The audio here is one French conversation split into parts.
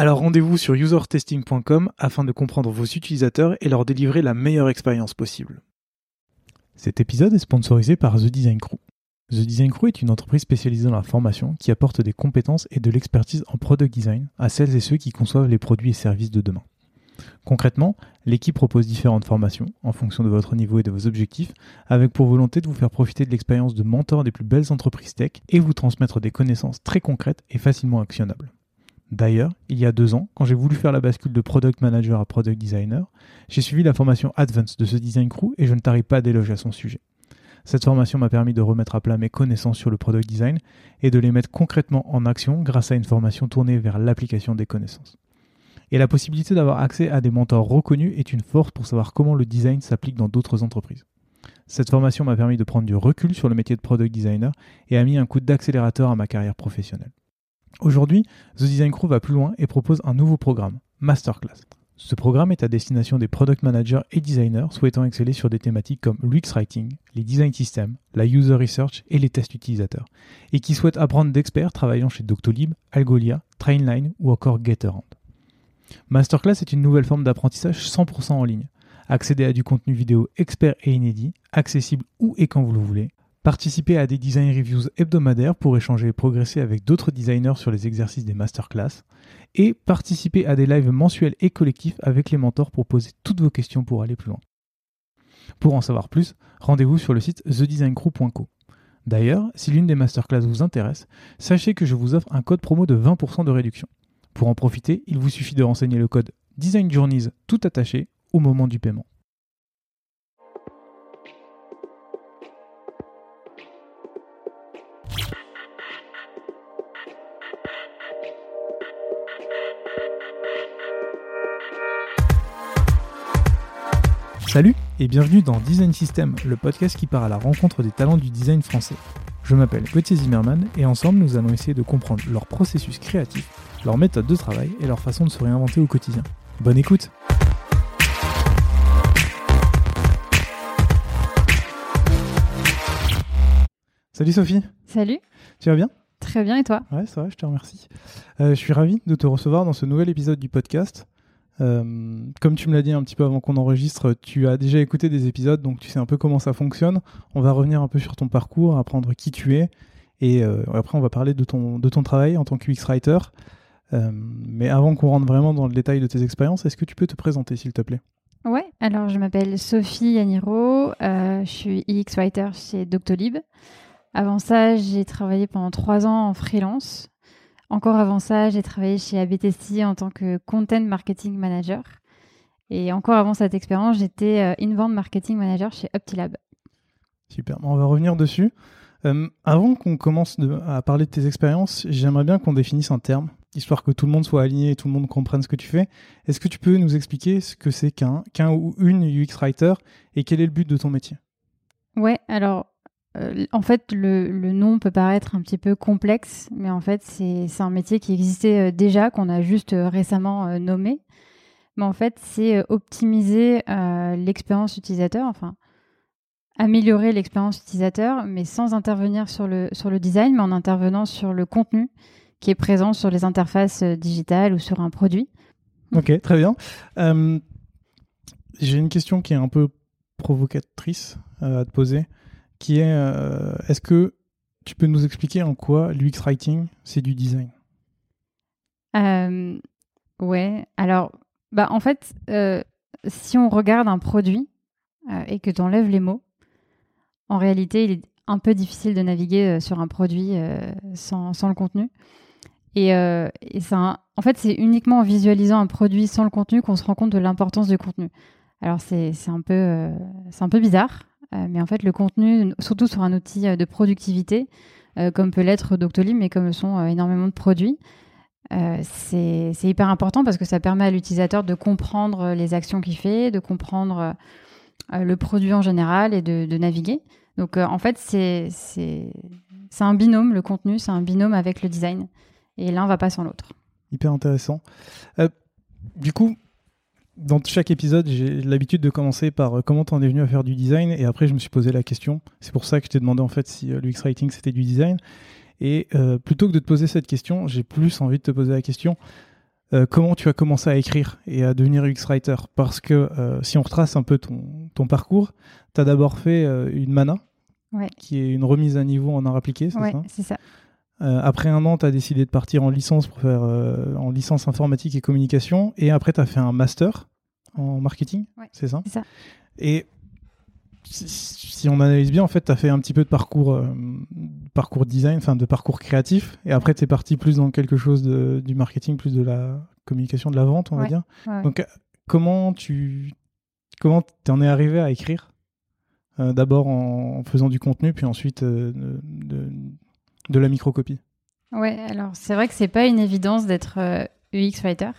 Alors rendez-vous sur usertesting.com afin de comprendre vos utilisateurs et leur délivrer la meilleure expérience possible. Cet épisode est sponsorisé par The Design Crew. The Design Crew est une entreprise spécialisée dans la formation qui apporte des compétences et de l'expertise en product design à celles et ceux qui conçoivent les produits et services de demain. Concrètement, l'équipe propose différentes formations en fonction de votre niveau et de vos objectifs, avec pour volonté de vous faire profiter de l'expérience de mentor des plus belles entreprises tech et vous transmettre des connaissances très concrètes et facilement actionnables. D'ailleurs, il y a deux ans, quand j'ai voulu faire la bascule de Product Manager à Product Designer, j'ai suivi la formation Advance de ce Design Crew et je ne tarie pas d'éloges à son sujet. Cette formation m'a permis de remettre à plat mes connaissances sur le product design et de les mettre concrètement en action grâce à une formation tournée vers l'application des connaissances. Et la possibilité d'avoir accès à des mentors reconnus est une force pour savoir comment le design s'applique dans d'autres entreprises. Cette formation m'a permis de prendre du recul sur le métier de product designer et a mis un coup d'accélérateur à ma carrière professionnelle. Aujourd'hui, The Design Crew va plus loin et propose un nouveau programme, Masterclass. Ce programme est à destination des product managers et designers souhaitant exceller sur des thématiques comme l'UX Writing, les design systems, la user research et les tests utilisateurs, et qui souhaitent apprendre d'experts travaillant chez Doctolib, Algolia, Trainline ou encore Gatorand. Masterclass est une nouvelle forme d'apprentissage 100% en ligne. Accéder à du contenu vidéo expert et inédit, accessible où et quand vous le voulez, Participez à des design reviews hebdomadaires pour échanger et progresser avec d'autres designers sur les exercices des masterclass. Et participer à des lives mensuels et collectifs avec les mentors pour poser toutes vos questions pour aller plus loin. Pour en savoir plus, rendez-vous sur le site thedesigncrew.co. D'ailleurs, si l'une des masterclass vous intéresse, sachez que je vous offre un code promo de 20% de réduction. Pour en profiter, il vous suffit de renseigner le code Design Journeys tout attaché au moment du paiement. Salut et bienvenue dans Design System, le podcast qui part à la rencontre des talents du design français. Je m'appelle Gauthier Zimmerman et ensemble nous allons essayer de comprendre leur processus créatif, leur méthode de travail et leur façon de se réinventer au quotidien. Bonne écoute Salut Sophie Salut Tu vas bien? Très bien et toi? Ouais, ça va, je te remercie. Euh, je suis ravi de te recevoir dans ce nouvel épisode du podcast. Euh, comme tu me l'as dit un petit peu avant qu'on enregistre, tu as déjà écouté des épisodes, donc tu sais un peu comment ça fonctionne. On va revenir un peu sur ton parcours, apprendre qui tu es, et euh, après on va parler de ton, de ton travail en tant qu'UX Writer. Euh, mais avant qu'on rentre vraiment dans le détail de tes expériences, est-ce que tu peux te présenter s'il te plaît? Ouais, alors je m'appelle Sophie Yaniro, je suis UX Writer chez Doctolib. Avant ça, j'ai travaillé pendant trois ans en freelance. Encore avant ça, j'ai travaillé chez ABTC en tant que Content Marketing Manager. Et encore avant cette expérience, j'étais euh, Inbound Marketing Manager chez Optilab. Super, on va revenir dessus. Euh, avant qu'on commence à parler de tes expériences, j'aimerais bien qu'on définisse un terme, histoire que tout le monde soit aligné et tout le monde comprenne ce que tu fais. Est-ce que tu peux nous expliquer ce que c'est qu'un ou une UX Writer et quel est le but de ton métier? Ouais, alors euh, en fait, le, nom peut paraître un petit peu complexe, mais en fait, c'est un métier qui existait euh, déjà, qu'on a juste euh, récemment nommé. Mais en fait, c'est optimiser l'expérience utilisateur, enfin, améliorer l'expérience utilisateur, mais sans intervenir sur le, sur le design, mais en intervenant sur le contenu qui est présent sur les interfaces digitales ou sur un produit. Ok, très bien. J'ai une question qui est un peu provocatrice à te poser qui est euh, est-ce que tu peux nous expliquer en quoi l'UX Writing, c'est du design? Euh, Ouais, alors, bah, en fait, euh, si on regarde un produit et que tu enlèves les mots, en réalité, il est un peu difficile de naviguer sur un produit sans, sans, le contenu. Et, et en fait, c'est uniquement en visualisant un produit sans le contenu qu'on se rend compte de l'importance du contenu. Alors, c'est un, un peu bizarre, euh, mais en fait, le contenu, surtout sur un outil euh, de productivité, euh, comme peut l'être Doctolib, mais comme sont énormément de produits, c'est hyper important parce que ça permet à l'utilisateur de comprendre les actions qu'il fait, de comprendre le produit en général et de, naviguer. Donc en fait, c'est un binôme, le contenu, c'est un binôme avec le design. Et l'un va pas sans l'autre. Hyper intéressant. du coup, dans chaque épisode, j'ai l'habitude de commencer par euh, comment tu en es venu à faire du design et après je me suis posé la question. C'est pour ça que je t'ai demandé en fait si euh, l'UX Writing c'était du design. Et euh, plutôt que de te poser cette question, j'ai plus envie de te poser la question comment tu as commencé à écrire et à devenir UX Writer? Parce que si on retrace un peu ton, ton parcours, tu as d'abord fait une MANA, qui est une remise à niveau en art appliqué, c'est ouais, ça? c'est ça. Après un an, tu as décidé de partir en licence pour faire en licence informatique et communication. Et après, tu as fait un master en marketing, c'est ça, ça. Et si, on analyse bien, en fait, tu as fait un petit peu de parcours, euh, parcours design, enfin de parcours créatif, et après, tu es parti plus dans quelque chose de, du marketing, plus de la communication, de la vente, on va dire. Donc, comment tu comment en es arrivé à écrire? Euh, D'abord en, faisant du contenu, puis ensuite euh, de, de, la microcopie. Ouais, alors c'est vrai que c'est pas une évidence d'être UX writer.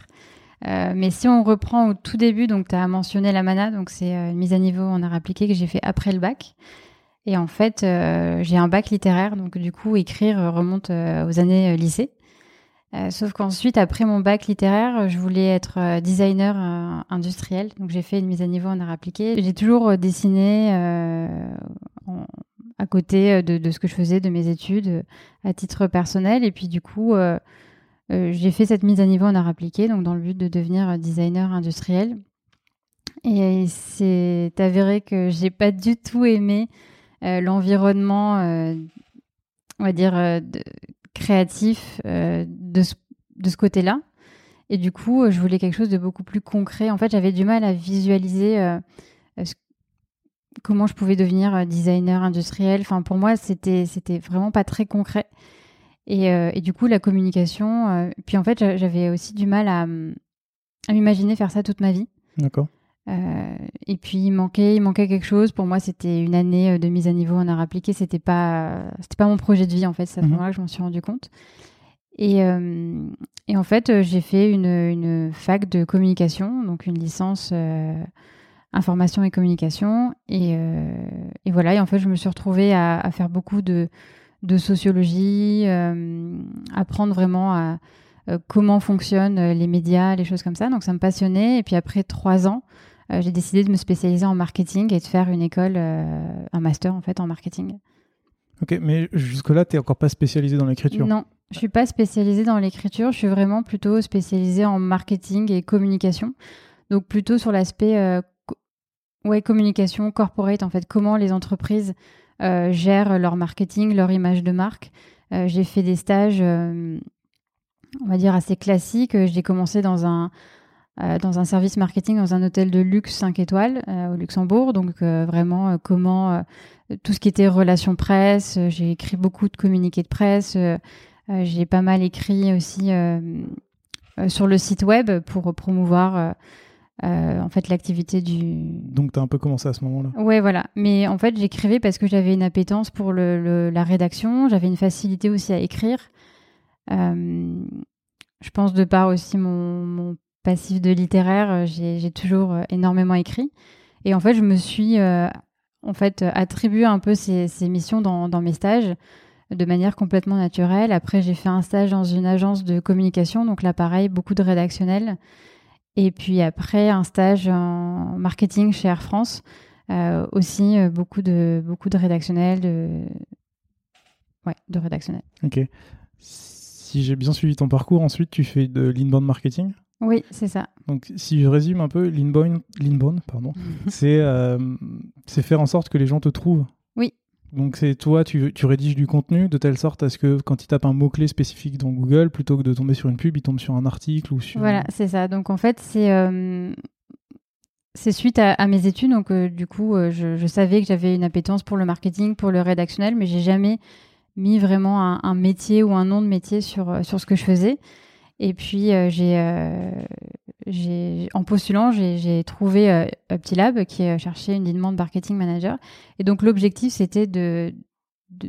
Euh, mais si on reprend au tout début, donc tu as mentionné la mana, donc c'est euh, une mise à niveau en art appliqué que j'ai fait après le bac. Et en fait, euh, j'ai un bac littéraire, donc du coup, écrire remonte aux années lycée. sauf qu'ensuite, après mon bac littéraire, je voulais être designer industriel, donc j'ai fait une mise à niveau en art appliqué. J'ai toujours dessiné à côté de, de, ce que je faisais, de mes études, à titre personnel. Et puis du coup, euh, j'ai fait cette mise à niveau en art appliqué, donc dans le but de devenir designer industriel. Et c'est avéré que j'ai pas du tout aimé euh, l'environnement, euh, on va dire, créatif de ce côté-là. Et du coup, je voulais quelque chose de beaucoup plus concret. En fait, j'avais du mal à visualiser comment je pouvais devenir designer industriel. Enfin, pour moi, c'était c'était vraiment pas très concret. Euh, et, du coup, la communication. Euh, puis en fait, j'avais aussi du mal à, à m'imaginer faire ça toute ma vie. D'accord. Euh, et puis il manquait, il manquait quelque chose. Pour moi, c'était une année de mise à niveau en art appliqué. C'était pas, c'était pas mon projet de vie en fait. C'est à ce mhm. moment-là que je m'en suis rendu compte. Et, et en fait, j'ai fait une, une, fac de communication, donc une licence information et communication. Et, et, voilà. Et en fait, je me suis retrouvée à, à faire beaucoup de de sociologie, euh, apprendre vraiment à euh, comment fonctionnent euh, les médias, les choses comme ça. Donc ça me passionnait. Et puis après trois ans, j'ai décidé de me spécialiser en marketing et de faire une école, un master en fait en marketing. Ok, mais jusque-là, tu n'es encore pas spécialisée dans l'écriture? Non, je suis pas spécialisée dans l'écriture. Je suis vraiment plutôt spécialisée en marketing et communication. Donc plutôt sur l'aspect ouais, communication corporate, en fait, comment les entreprises euh, gèrent leur marketing, leur image de marque. Euh, j'ai fait des stages, euh, on va dire, assez classiques. J'ai commencé dans un, dans un service marketing dans un hôtel de luxe 5 étoiles au Luxembourg. Donc vraiment comment tout ce qui était relations presse, j'ai écrit beaucoup de communiqués de presse, j'ai pas mal écrit aussi sur le site web pour promouvoir euh, en fait l'activité du. Donc tu as un peu commencé à ce moment-là. Ouais, voilà. Mais en fait, j'écrivais parce que j'avais une appétence pour le, la rédaction, j'avais une facilité aussi à écrire. Euh, je pense de par aussi mon, mon passif de littéraire, euh, j'ai toujours énormément écrit. Et en fait, je me suis en fait attribué un peu ces, ces missions dans, dans, mes stages de manière complètement naturelle. Après, j'ai fait un stage dans une agence de communication, donc là, pareil, beaucoup de rédactionnel. Et puis après, un stage en marketing chez Air France. Euh, aussi euh, beaucoup de beaucoup de rédactionnel de ouais de rédactionnel ok. Si j'ai bien suivi ton parcours ensuite tu fais de l'inbound marketing? Oui c'est ça. Donc si je résume un peu l'inbound pardon c'est euh, c'est faire en sorte que les gens te trouvent donc c'est toi, tu, tu, rédiges du contenu de telle sorte à ce que quand il tape un mot-clé spécifique dans Google, plutôt que de tomber sur une pub, il tombe sur un article ou sur... Voilà, c'est ça. Donc en fait, c'est euh, c'est suite à, mes études. Donc euh, du coup, euh, je, savais que j'avais une appétence pour le marketing, pour le rédactionnel, mais j'ai jamais mis vraiment un, un, métier ou un nom de métier sur, sur ce que je faisais. Et puis, j'ai en postulant, j'ai trouvé euh, Uptilab qui cherchait une demande marketing manager. Et donc l'objectif, c'était de,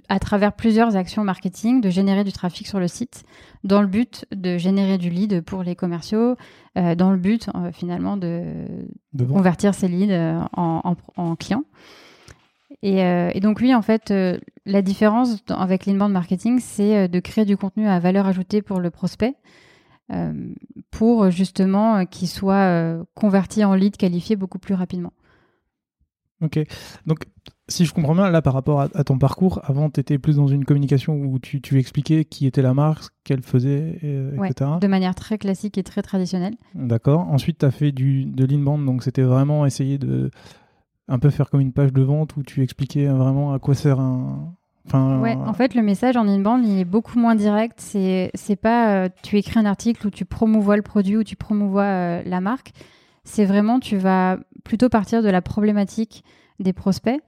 à travers plusieurs actions marketing, de générer du trafic sur le site, dans le but de générer du lead pour les commerciaux, euh, dans le but finalement de, convertir ces leads en, clients. Et, donc lui, en fait, la différence avec l'inbound marketing, c'est de créer du contenu à valeur ajoutée pour le prospect, pour justement qu'il soit converti en lead qualifié beaucoup plus rapidement. Ok. Donc, si je comprends bien, là, par rapport à, ton parcours, avant, tu étais plus dans une communication où tu, tu, expliquais qui était la marque, ce qu'elle faisait, etc. De manière très classique et très traditionnelle. D'accord. Ensuite, tu as fait du, de l'inbound, donc c'était vraiment essayer de un peu faire comme une page de vente où tu expliquais vraiment à quoi sert un. Ouais, en fait, le message en inbound, il est beaucoup moins direct. C'est, c'est pas euh, tu écris un article où tu promouvois le produit ou tu promouvois euh, la marque c'est vraiment, tu vas plutôt partir de la problématique des prospects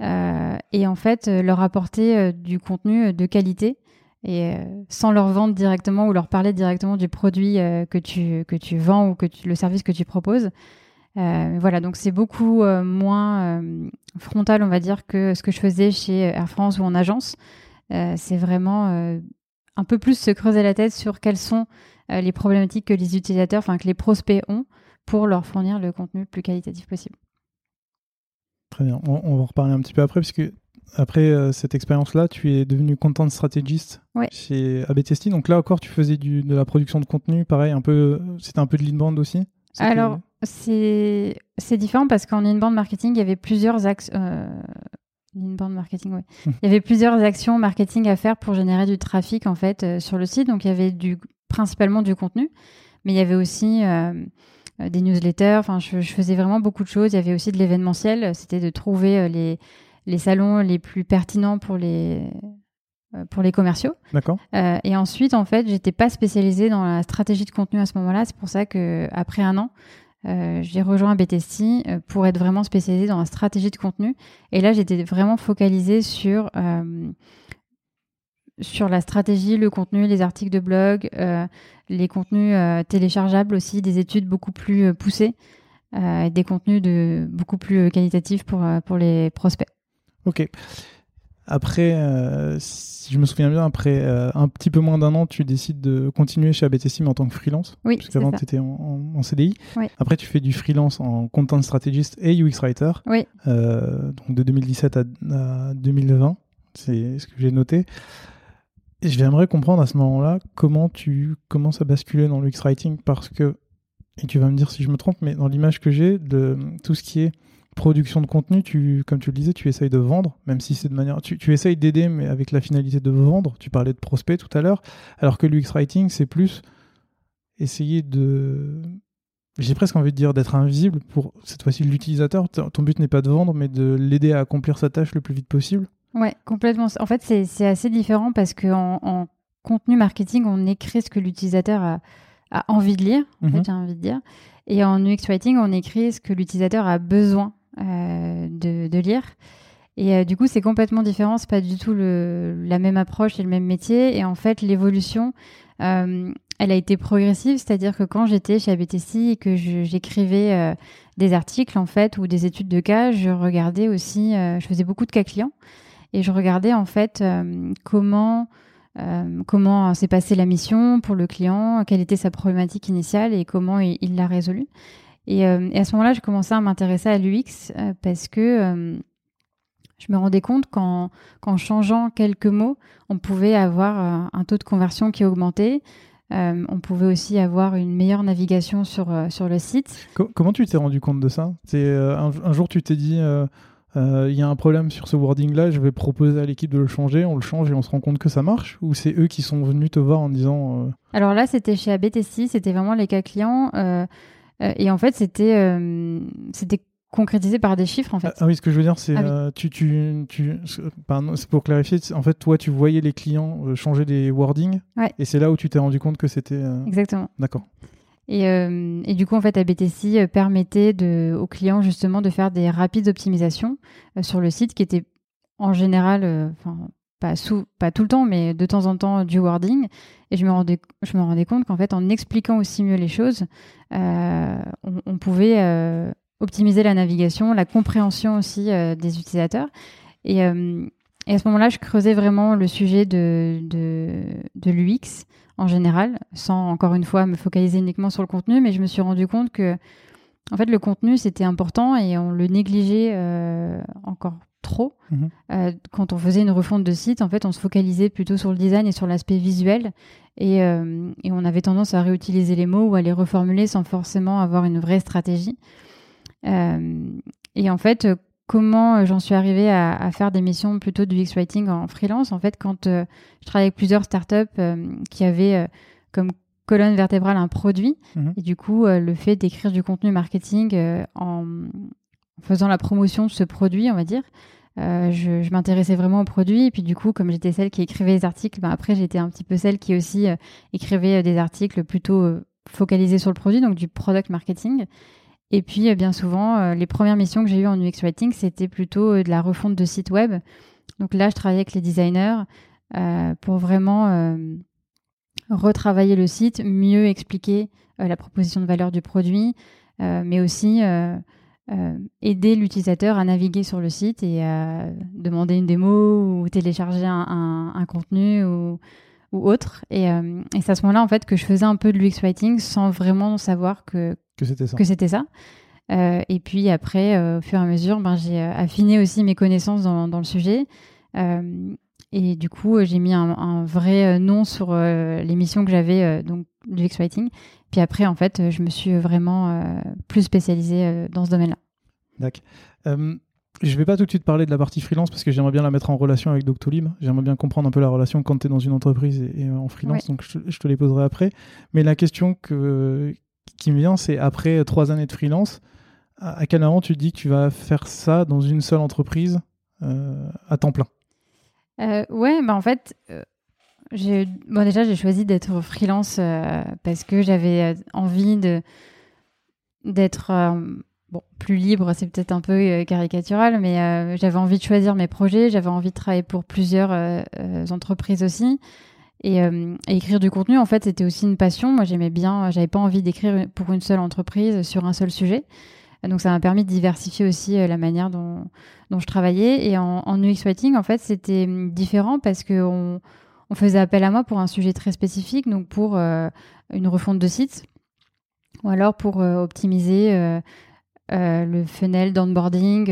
euh, et en fait leur apporter du contenu de qualité et sans leur vendre directement ou leur parler directement du produit que, tu, que tu vends ou que le service que tu proposes. Voilà, donc c'est beaucoup moins frontal, on va dire, que ce que je faisais chez Air France ou en agence. c'est vraiment un peu plus se creuser la tête sur quelles sont les problématiques que les utilisateurs, enfin que les prospects ont pour leur fournir le contenu le plus qualitatif possible. Très bien. On, va en reparler un petit peu après, puisque après euh, cette expérience-là, tu es devenu content strategist chez ABTST. Donc là encore, tu faisais du, de la production de contenu, pareil, un peu, c'était un peu de l'inbound aussi? Alors, c'est différent parce qu'en inbound marketing, il y avait plusieurs axes. Euh, marketing, oui. Hum. il y avait plusieurs actions marketing à faire pour générer du trafic en fait euh, sur le site. Donc il y avait du, principalement du contenu, mais il y avait aussi euh, des newsletters. Enfin, je, faisais vraiment beaucoup de choses. Il y avait aussi de l'événementiel. C'était de trouver les, les salons les plus pertinents pour les pour les commerciaux. D'accord. et ensuite, en fait, j'étais pas spécialisée dans la stratégie de contenu à ce moment-là. C'est pour ça que après un an, j'ai rejoint BTC pour être vraiment spécialisée dans la stratégie de contenu. Et là, j'étais vraiment focalisée sur sur la stratégie, le contenu, les articles de blog, euh, les contenus euh, téléchargeables aussi, des études beaucoup plus euh, poussées, des contenus beaucoup plus qualitatifs pour, pour les prospects. Ok. Après, si je me souviens bien, après un petit peu moins d'un an, tu décides de continuer chez ABTC mais en tant que freelance. Oui. Parce qu'avant, tu étais en, CDI. Oui. Après, tu fais du freelance en content strategist et UX writer. Oui. donc de 2017 à, à 2020. C'est ce que j'ai noté. Et j'aimerais comprendre à ce moment-là comment tu commences à basculer dans l'UX Writing parce que, et tu vas me dire si je me trompe, mais dans l'image que j'ai de tout ce qui est production de contenu, tu, comme tu le disais, tu essayes de vendre, même si c'est de manière. Tu, tu essayes d'aider, mais avec la finalité de vendre. Tu parlais de prospect tout à l'heure, alors que l'UX Writing, c'est plus essayer de. J'ai presque envie de dire d'être invisible pour cette fois-ci l'utilisateur. Ton but n'est pas de vendre, mais de l'aider à accomplir sa tâche le plus vite possible. Ouais, complètement. En fait, c'est assez différent parce qu'en en contenu marketing, on écrit ce que l'utilisateur a, a, envie de lire, en fait, mhm. j'ai envie de dire. Et en UX Writing, on écrit ce que l'utilisateur a besoin de, de, lire. Et euh, du coup, c'est complètement différent. C'est pas du tout le, la même approche et le même métier. Et en fait, l'évolution, euh, elle a été progressive. C'est-à-dire que quand j'étais chez ABTC et que j'écrivais euh, des articles, en fait, ou des études de cas, je regardais aussi, je faisais beaucoup de cas clients et je regardais en fait euh, comment euh, comment s'est passée la mission pour le client, quelle était sa problématique initiale et comment il l'a résolue. Et, euh, et, à ce moment-là, je commençais à m'intéresser à l'UX parce que je me rendais compte qu'en changeant quelques mots, on pouvait avoir un taux de conversion qui augmentait. on pouvait aussi avoir une meilleure navigation sur, sur le site. comment tu t'es rendu compte de ça? Un, un, jour, tu t'es dit euh, il y a un problème sur ce wording-là, je vais proposer à l'équipe de le changer, on le change et on se rend compte que ça marche? Ou c'est eux qui sont venus te voir en disant... Euh, Alors là, c'était chez ABTC, c'était vraiment les cas clients. Euh, et en fait, c'était c'était concrétisé par des chiffres en fait. Ah, oui, ce que je veux dire, c'est ah tu, tu, tu c'est pour clarifier. En fait, toi, tu voyais les clients changer des wordings, et c'est là où tu t'es rendu compte que c'était. Exactement. D'accord. Euh, et, du coup, en fait, ABTC euh, permettait de, aux clients justement de faire des rapides optimisations euh, sur le site qui étaient en général, pas, tout le temps, mais de temps en temps du wording. Et je me rendais, je me rendais compte qu'en fait, en expliquant aussi mieux les choses, on, pouvait optimiser la navigation, la compréhension aussi des utilisateurs. Et, à ce moment-là, je creusais vraiment le sujet de, de, l'UX en général, sans encore une fois me focaliser uniquement sur le contenu, mais je me suis rendu compte que en fait, le contenu, c'était important et on le négligeait euh, encore trop. Mhm. Euh, quand on faisait une refonte de site, en fait, on se focalisait plutôt sur le design et sur l'aspect visuel. Et, euh, et on avait tendance à réutiliser les mots ou à les reformuler sans forcément avoir une vraie stratégie. Euh, et en fait, comment j'en suis arrivée à, à faire des missions plutôt du X-Writing en freelance? En fait, quand je travaillais avec plusieurs startups qui avaient comme colonne vertébrale un produit, Mhm. et du coup, le fait d'écrire du contenu marketing euh, en faisant la promotion de ce produit, on va dire, euh, je, m'intéressais vraiment au produit. Et puis du coup, comme j'étais celle qui écrivait les articles, ben après j'étais un petit peu celle qui aussi euh, écrivait euh, des articles plutôt focalisés sur le produit, donc du product marketing. Et puis bien souvent, les premières missions que j'ai eues en UX Writing, c'était plutôt de la refonte de sites web. Donc là, je travaillais avec les designers pour vraiment retravailler le site, mieux expliquer la proposition de valeur du produit, mais aussi euh, euh, aider l'utilisateur à naviguer sur le site et à demander une démo ou télécharger un, un- un contenu ou, ou autre. Et, euh, et c'est à ce moment-là en fait que je faisais un peu de l'UX writing sans vraiment savoir que, Que c'était ça. que c'était ça. Euh, et puis après, euh, au fur et à mesure, ben, j'ai euh, affiné aussi mes connaissances dans, dans le sujet. Euh, et du coup, euh, j'ai mis un, un vrai euh, nom sur euh, les missions que j'avais euh, donc du X-Writing. Puis après, en fait, je me suis vraiment euh, plus spécialisée euh, dans ce domaine-là. D'accord. Euh, je vais pas tout de suite parler de la partie freelance parce que j'aimerais bien la mettre en relation avec Doctolib. J'aimerais bien comprendre un peu la relation quand tu es dans une entreprise et, et en freelance, donc je, je te les poserai après. Mais la question que, qui me vient, c'est après trois années de freelance, à, à quel moment tu te dis que tu vas faire ça dans une seule entreprise euh, à temps plein? Euh, ouais, bah en fait, euh, bon, déjà, j'ai choisi d'être freelance euh, parce que j'avais euh, envie de d'être euh, bon, plus libre, c'est peut-être un peu caricatural, mais j'avais envie de choisir mes projets, j'avais envie de travailler pour plusieurs entreprises aussi. Et, écrire du contenu, en fait, c'était aussi une passion. Moi, j'aimais bien, j'avais pas envie d'écrire pour une seule entreprise sur un seul sujet. Donc, ça m'a permis de diversifier aussi la manière dont, dont je travaillais. Et en, en UX Writing, en fait, c'était hum, différent parce qu'on on faisait appel à moi pour un sujet très spécifique, donc pour euh, une refonte de site, ou alors pour euh, optimiser euh, le funnel d'onboarding.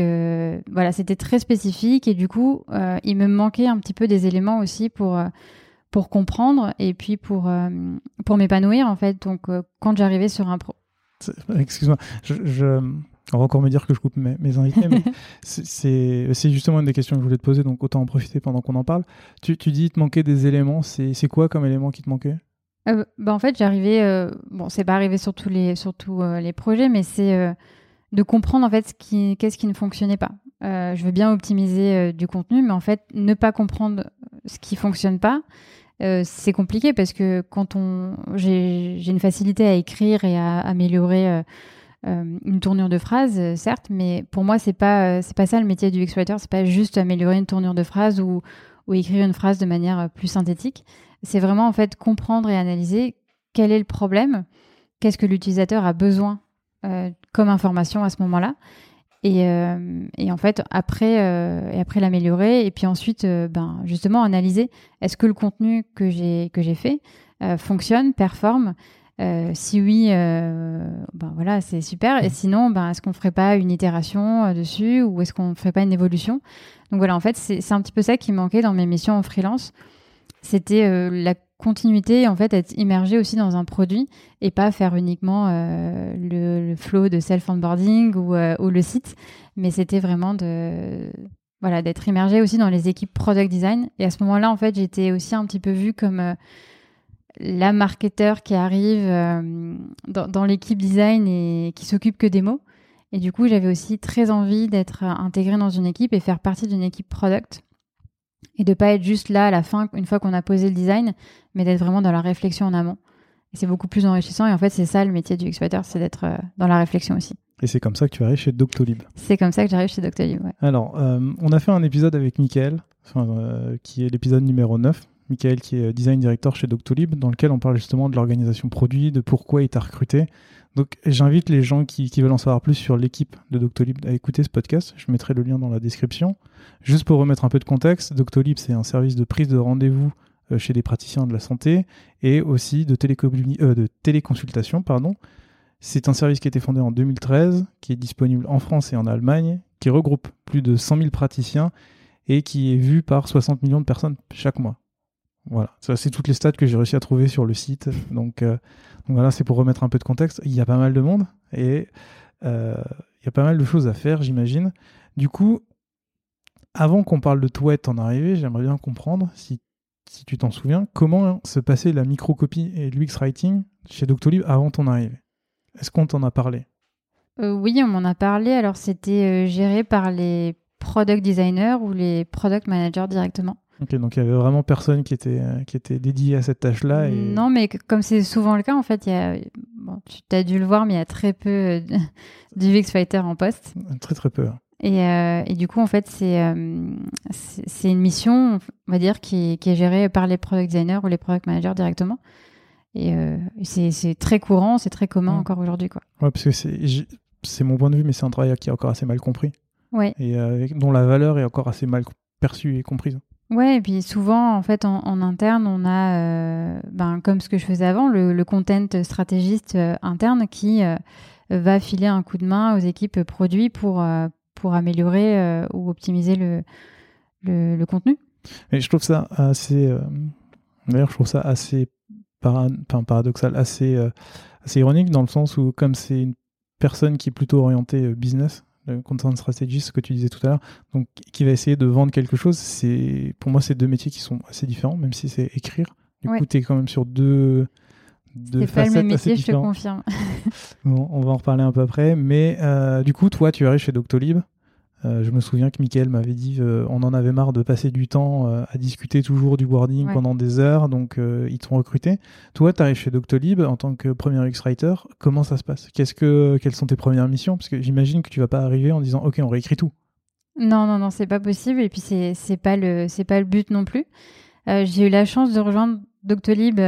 voilà, c'était très spécifique et du coup, il me manquait un petit peu des éléments aussi pour, pour comprendre et puis pour, pour m'épanouir en fait. Donc, quand j'arrivais sur un pro. Excuse-moi, je- on va encore me dire que je coupe mes, mes invités, mais c'est- justement une des questions que je voulais te poser, donc autant en profiter pendant qu'on en parle. Tu, tu dis il te manquait des éléments, c'est quoi comme élément qui te manquait? Euh, bah, en fait, j'arrivais. euh, bon, c'est pas arrivé sur tous les, sur tous, euh, les projets, mais c'est euh, de comprendre en fait ce qui, qu'est-ce qui ne fonctionnait pas. Je veux bien optimiser du contenu, mais en fait, ne pas comprendre ce qui fonctionne pas, euh, c'est compliqué parce que quand on, j'ai, j'ai une facilité à écrire et à améliorer euh, euh, une tournure de phrase, euh, certes, mais pour moi, c'est pas, euh, c'est pas ça le métier du X-Writer. C'est pas juste améliorer une tournure de phrase ou, écrire une phrase de manière plus synthétique. C'est vraiment en fait comprendre et analyser quel est le problème, qu'est-ce que l'utilisateur a besoin comme information à ce moment-là. Et, et en fait, après, après l'améliorer, et puis ensuite, ben, justement, analyser est-ce que le contenu que j'ai que j'ai fait fonctionne, performe. Euh, si oui, euh, ben voilà, c'est super. Et sinon, ben, est-ce qu'on ferait pas une itération euh, dessus ou est-ce qu'on ferait pas une évolution? Donc voilà, en fait, c'est un petit peu ça qui manquait dans mes missions en freelance. C'était la continuité, en fait, être immergé aussi dans un produit et pas faire uniquement le, flow de self-onboarding ou, le site, mais c'était vraiment voilà d'être immergé aussi dans les équipes product design. Et à ce moment-là, en fait, j'étais aussi un petit peu vue comme la marketeur qui arrive euh, dans, dans l'équipe design et qui s'occupe que des mots. Et du coup, j'avais aussi très envie d'être intégrée dans une équipe et faire partie d'une équipe product et de pas être juste là à la fin une fois qu'on a posé le design, mais d'être vraiment dans la réflexion en amont. Et c'est beaucoup plus enrichissant. Et en fait, c'est ça le métier du X-Writer, c'est d'être euh, dans la réflexion aussi. Et c'est comme ça que tu arrives chez Doctolib. C'est comme ça que j'arrive chez Doctolib. Ouais. Alors, euh, on a fait un épisode avec Mickaël, enfin, euh, qui est l'épisode numéro 9. Michael qui est design director chez Doctolib, dans lequel on parle justement de l'organisation produit, de pourquoi il t'a recruté. Donc j'invite les gens qui, veulent en savoir plus sur l'équipe de Doctolib à écouter ce podcast. Je mettrai le lien dans la description. Juste pour remettre un peu de contexte, Doctolib c'est un service de prise de rendez-vous euh, chez des praticiens de la santé et aussi de, euh, de téléconsultation. Pardon. C'est un service qui a été fondé en 2013, qui est disponible en France et en Allemagne, qui regroupe plus de 100 000 praticiens et qui est vu par 60 millions de personnes chaque mois. Voilà, c'est toutes les stats que j'ai réussi à trouver sur le site. Donc, euh, voilà, c'est pour remettre un peu de contexte. Il y a pas mal de monde et euh, il y a pas mal de choses à faire, j'imagine. Du coup, avant qu'on parle de toi et en arrivée, j'aimerais bien comprendre, si, si tu t'en souviens, comment se passait la microcopie et l'UX Writing chez Doctolib avant ton arrivée? Est-ce qu'on t'en a parlé? Euh, Oui, on m'en a parlé. Alors, c'était géré par les product designers ou les product managers directement. Ok, donc il y avait vraiment personne qui était, euh, qui était dédié à cette tâche-là. Et... Non, mais comme c'est souvent le cas, en fait, il y a, bon, tu as dû le voir, mais il y a très peu euh, d'UX Fighter en poste. Très, très peu. Hein. Et, euh, et, du coup, en fait, c'est c'est une mission, on va dire, qui, qui, est gérée par les product designers ou les product managers directement. Et c'est très courant, c'est très commun mm. encore aujourd'hui. Quoi. Ouais, parce que c'est mon point de vue, mais c'est un travail qui est encore assez mal compris. Ouais. Et dont la valeur est encore assez mal perçue et comprise. Ouais, et puis souvent, en fait, en, interne, on a, euh, ben, comme ce que je faisais avant, le, content stratégiste euh, interne qui euh, va filer un coup de main aux équipes produits pour, pour améliorer ou optimiser le, le, contenu. Je trouve ça assez. D'ailleurs, je trouve ça assez paradoxal, assez, assez ironique dans le sens où, comme c'est une personne qui est plutôt orientée business, le content strategist, ce que tu disais tout à l'heure, donc qui va essayer de vendre quelque chose. C'est pour moi c'est deux métiers qui sont assez différents, même si c'est écrire. Du coup, tu es quand même sur deux deux facettes pas le même métier, je te confirme. bon, on va en reparler un peu après, mais euh, du coup, toi, tu arrives chez Doctolib. Euh, je me souviens que Mickaël m'avait dit euh, on en avait marre de passer du temps euh, à discuter toujours du boarding pendant des heures, donc ils t'ont recruté. Toi, tu arrives chez Doctolib en tant que premier X-Writer. Comment ça se passe? Qu'est-ce que, Quelles sont tes premières missions? Parce que j'imagine que tu vas pas arriver en disant ok, on réécrit tout. Non, non, non, c'est pas possible. Et puis, c'est, c'est, pas, le, c'est pas le but non plus. j'ai eu la chance de rejoindre Doctolib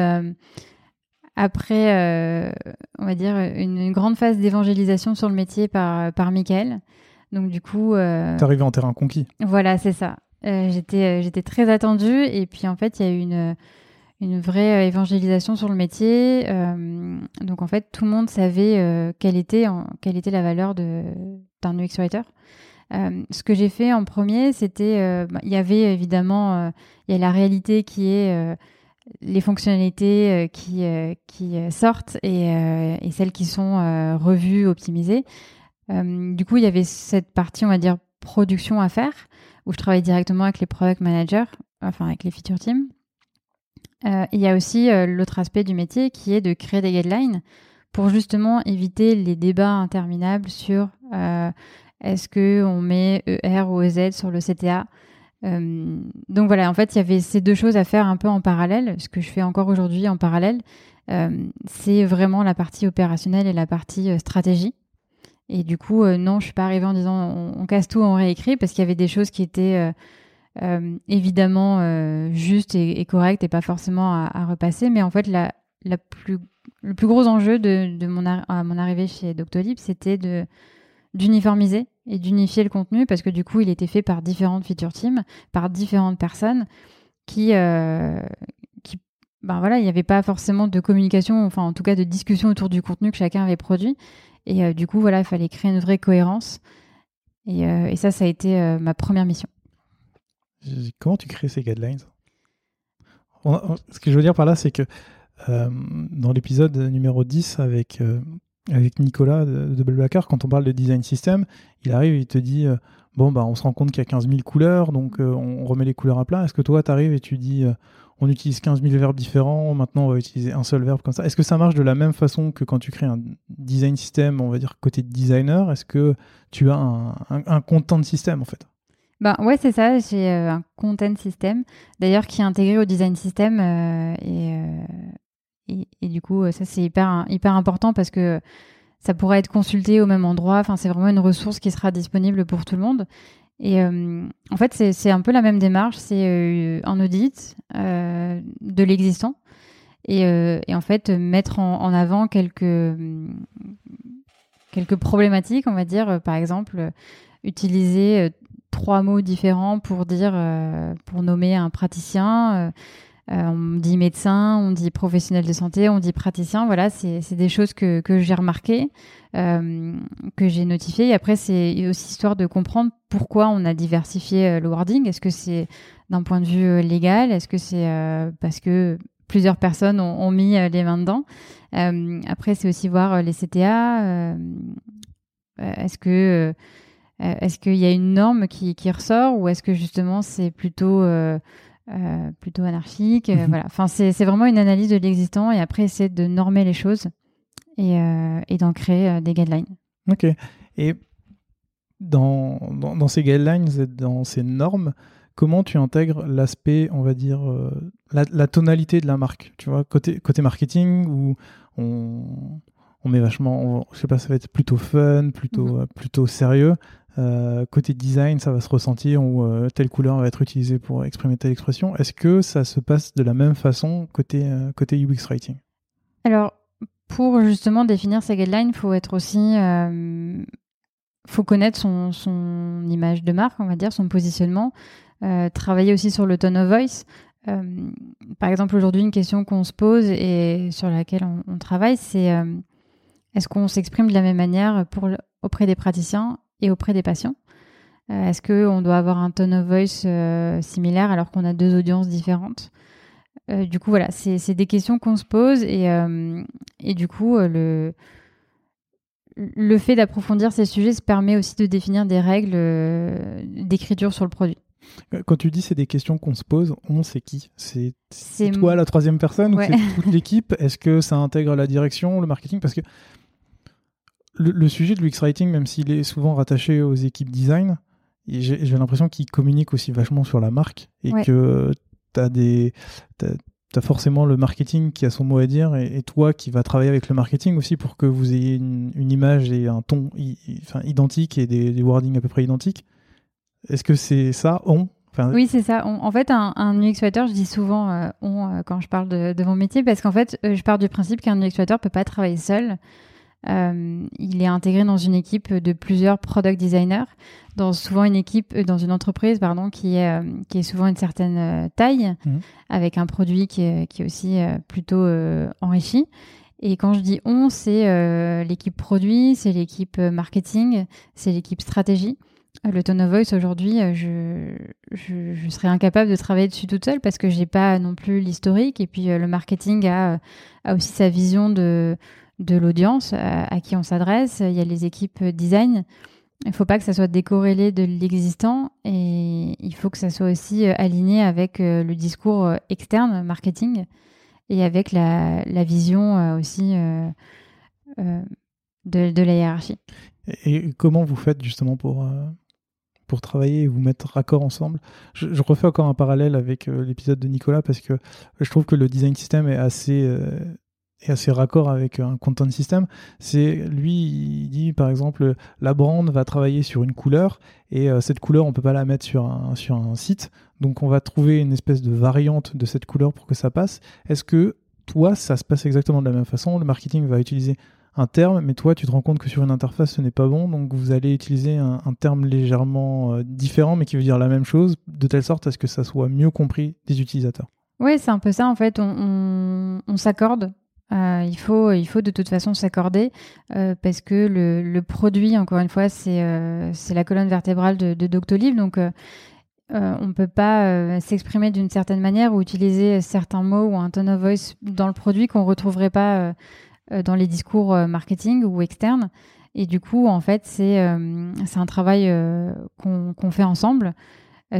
après, on va dire, une, grande phase d'évangélisation sur le métier par, par Michael. Donc du coup, euh, t'es arrivé en terrain conquis. Voilà, c'est ça. Euh, j'étais, euh, j'étais très attendue et puis en fait, il y a eu une une vraie évangélisation sur le métier. donc en fait, tout le monde savait quelle était quelle était la valeur de d'un UX writer. ce que j'ai fait en premier, c'était, bah, il y avait évidemment, il y a la réalité qui est les fonctionnalités qui, qui sortent et, et, celles qui sont revues, optimisées. Euh, du coup, il y avait cette partie, on va dire, production à faire, où je travaille directement avec les product managers, enfin avec les feature teams. Euh, il y a aussi euh, l'autre aspect du métier qui est de créer des guidelines pour justement éviter les débats interminables sur est-ce qu'on met ER ou EZ sur le CTA. donc voilà, en fait, il y avait ces deux choses à faire un peu en parallèle, ce que je fais encore aujourd'hui en parallèle. c'est vraiment la partie opérationnelle et la partie stratégie. Et du coup, euh, non, je suis pas arrivée en disant on, casse tout, on réécrit, parce qu'il y avait des choses qui étaient euh, euh, évidemment justes et, correctes et pas forcément à, repasser. Mais en fait, la, la plus, le plus gros enjeu de, de mon, à mon arrivée chez Doctolib, c'était de d'uniformiser et d'unifier le contenu parce que du coup, il était fait par différentes feature teams, par différentes personnes qui, qui ben voilà, il n'y avait pas forcément de communication, enfin en tout cas de discussion autour du contenu que chacun avait produit. Et euh, du coup, voilà, il fallait créer une vraie cohérence. Et, euh, ça, ça a été euh, ma première mission. Comment tu crées ces guidelines? Ce que je veux dire par là, c'est que dans l'épisode numéro 10 avec, avec Nicolas de, de quand on parle de design system, il arrive et il te dit Bon, bah, on se rend compte qu'il y a 15 000 couleurs, donc on remet les couleurs à plat. Est-ce que toi, tu arrives et tu dis on utilise 15 000 verbes différents, maintenant on va utiliser un seul verbe comme ça. Est-ce que ça marche de la même façon que quand tu crées un design system, on va dire côté designer? Est-ce que tu as un, content system en fait? Bah ouais, c'est ça, j'ai euh, un content system, d'ailleurs qui est intégré au design system euh, euh, et, et, du coup ça c'est hyper, hyper important parce que ça pourrait être consulté au même endroit, enfin c'est vraiment une ressource qui sera disponible pour tout le monde Et en fait, c'est un peu la même démarche. C'est un audit de l'existant et, et, en fait mettre en, en avant quelques quelques problématiques, on va dire. Par exemple, utiliser trois mots différents pour dire, euh, pour nommer un praticien. Euh, euh, on dit médecin, on dit professionnel de santé, on dit praticien. Voilà, c'est des choses que, que j'ai remarquées, que j'ai notifiées. Et après, c'est aussi histoire de comprendre pourquoi on a diversifié le wording. Est-ce que c'est d'un point de vue légal? Est-ce que c'est parce que plusieurs personnes ont, mis les mains dedans? Après, c'est aussi voir les CTA. Est-ce que euh, est-ce qu'il y a une norme qui, ressort ou est-ce que justement c'est plutôt euh, euh, plutôt anarchique mhm. Voilà. Enfin, c'est vraiment une analyse de l'existant et après essayer de normer les choses et, d'en créer des guidelines. Ok. Et dans, dans, ces guidelines et dans ces normes, comment tu intègres l'aspect, on va dire, la, tonalité de la marque? Tu vois, côté, côté marketing, où on, on met vachement, je sais pas, ça va être plutôt fun, plutôt, mhm. plutôt sérieux. Euh, côté design, ça va se ressentir ou euh, telle couleur va être utilisée pour exprimer telle expression. Est-ce que ça se passe de la même façon côté, euh, côté UX Writing? Alors, pour justement définir ces guidelines, il faut aussi. faut connaître son, image de marque, on va dire, son positionnement. travailler aussi sur le tone of voice. par exemple, aujourd'hui, une question qu'on se pose et sur laquelle on, travaille, c'est est-ce qu'on s'exprime de la même manière auprès des praticiens et auprès des patients. Euh, Est-ce qu'on doit avoir un tone of voice euh, similaire alors qu'on a deux audiences différentes? Euh, Du coup, voilà, c'est des questions qu'on se pose et, et du coup, le, le fait d'approfondir ces sujets se permet aussi de définir des règles d'écriture sur le produit. Quand tu dis c'est des questions qu'on se pose, on c'est qui? C'est toi la troisième personne ou c'est toute l'équipe? Est-ce que ça intègre la direction, le marketing? Parce que le, sujet de l'UX Writing, même s'il est souvent rattaché aux équipes design, j'ai l'impression qu'il communique aussi vachement sur la marque et que tu as des. As, forcément le marketing qui a son mot à dire et, toi qui vas travailler avec le marketing aussi pour que vous ayez une, image et un ton enfin, identique et des, wordings à peu près identiques. Est-ce que c'est ça, on? Oui, c'est ça. en fait, un, UX writer, je dis souvent euh, on euh, quand je parle de, de, mon métier, parce qu'en fait, euh, je pars du principe qu'un UX writer peut pas travailler seul. Euh, il est intégré dans une équipe de plusieurs product designers, dans souvent une équipe, euh, dans une entreprise pardon, qui est, euh, qui est souvent une certaine taille, mhm. avec un produit qui est, qui est aussi plutôt enrichi. Et quand je dis on, c'est l'équipe produit, c'est l'équipe marketing, c'est l'équipe stratégie. Le tone of voice aujourd'hui, je, je, je, serais incapable de travailler dessus toute seule parce que j'ai pas non plus l'historique. Et puis le marketing a, a aussi sa vision de, de l'audience à, qui on s'adresse. Il y a les équipes design. Il ne faut pas que ça soit décorrélé de l'existant et il faut que ça soit aussi euh, aligné avec euh, le discours euh, externe, marketing, et avec la, vision aussi de, la hiérarchie. Et comment vous faites justement pour, pour travailler et vous mettre raccord ensemble? Je, je, refais encore un parallèle avec l'épisode de Nicolas parce que je trouve que le design system est assez est assez raccord avec un content system. C'est lui, il dit par exemple, la brand va travailler sur une couleur et euh, cette couleur, on peut pas la mettre sur un, sur un site. Donc on va trouver une espèce de variante de cette couleur pour que ça passe. Est-ce que toi, ça se passe exactement de la même façon? Le marketing va utiliser un terme, mais toi, tu te rends compte que sur une interface, ce n'est pas bon, donc vous allez utiliser un, terme légèrement euh, différent, mais qui veut dire la même chose, de telle sorte à ce que ça soit mieux compris des utilisateurs. Oui, c'est un peu ça en fait. on, on s'accorde euh, il, faut, il faut de toute façon s'accorder euh, parce que le, produit, encore une fois, c'est euh, la colonne vertébrale de, de Doctolib. Donc, euh, on ne peut pas s'exprimer d'une certaine manière ou utiliser certains mots ou un tone of voice dans le produit qu'on ne retrouverait pas dans les discours marketing ou externes. Et du coup, en fait, c'est un travail qu'on fait ensemble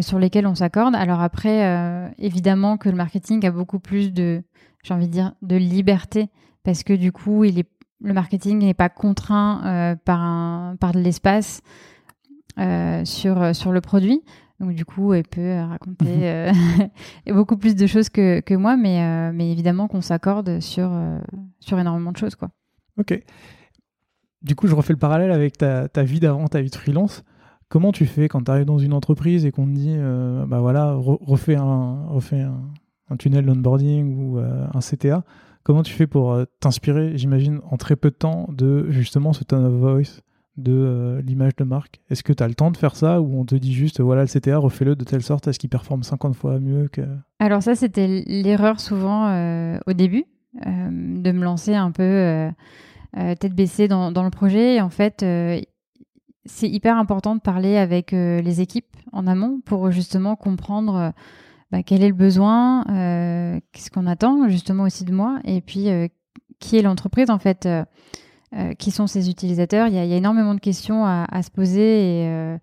sur lesquels on s'accorde. Alors après, évidemment que le marketing a beaucoup plus de j'ai envie de dire, de liberté, parce que du coup, il est, le marketing n'est pas contraint euh, par, un, par de l'espace euh, sur, sur le produit. Donc du coup, elle peut raconter mhm. euh, beaucoup plus de choses que, que moi, mais, mais évidemment qu'on s'accorde sur, sur énormément de choses. Quoi. Ok. Du coup, je refais le parallèle avec ta, ta vie d'avant, ta vie de freelance. Comment tu fais quand tu arrives dans une entreprise et qu'on te dit, bah voilà, refais un, refais un, tunnel d'onboarding ou un CTA Comment tu fais pour t'inspirer, j'imagine, en très peu de temps de justement ce tone of voice, de l'image de marque? Est-ce que tu as le temps de faire ça ou on te dit juste, voilà, le CTA, refais-le de telle sorte à ce qu'il performe 50 fois mieux que... Alors ça, c'était l'erreur souvent au début, de me lancer un peu tête baissée dans, le projet. Et en fait, c'est hyper important de parler avec euh, les équipes en amont pour justement comprendre euh, bah, quel est le besoin, euh, qu'est-ce qu'on attend justement aussi de moi, et puis qui est l'entreprise en fait, qui sont ses utilisateurs? Il y, a, énormément de questions à, se poser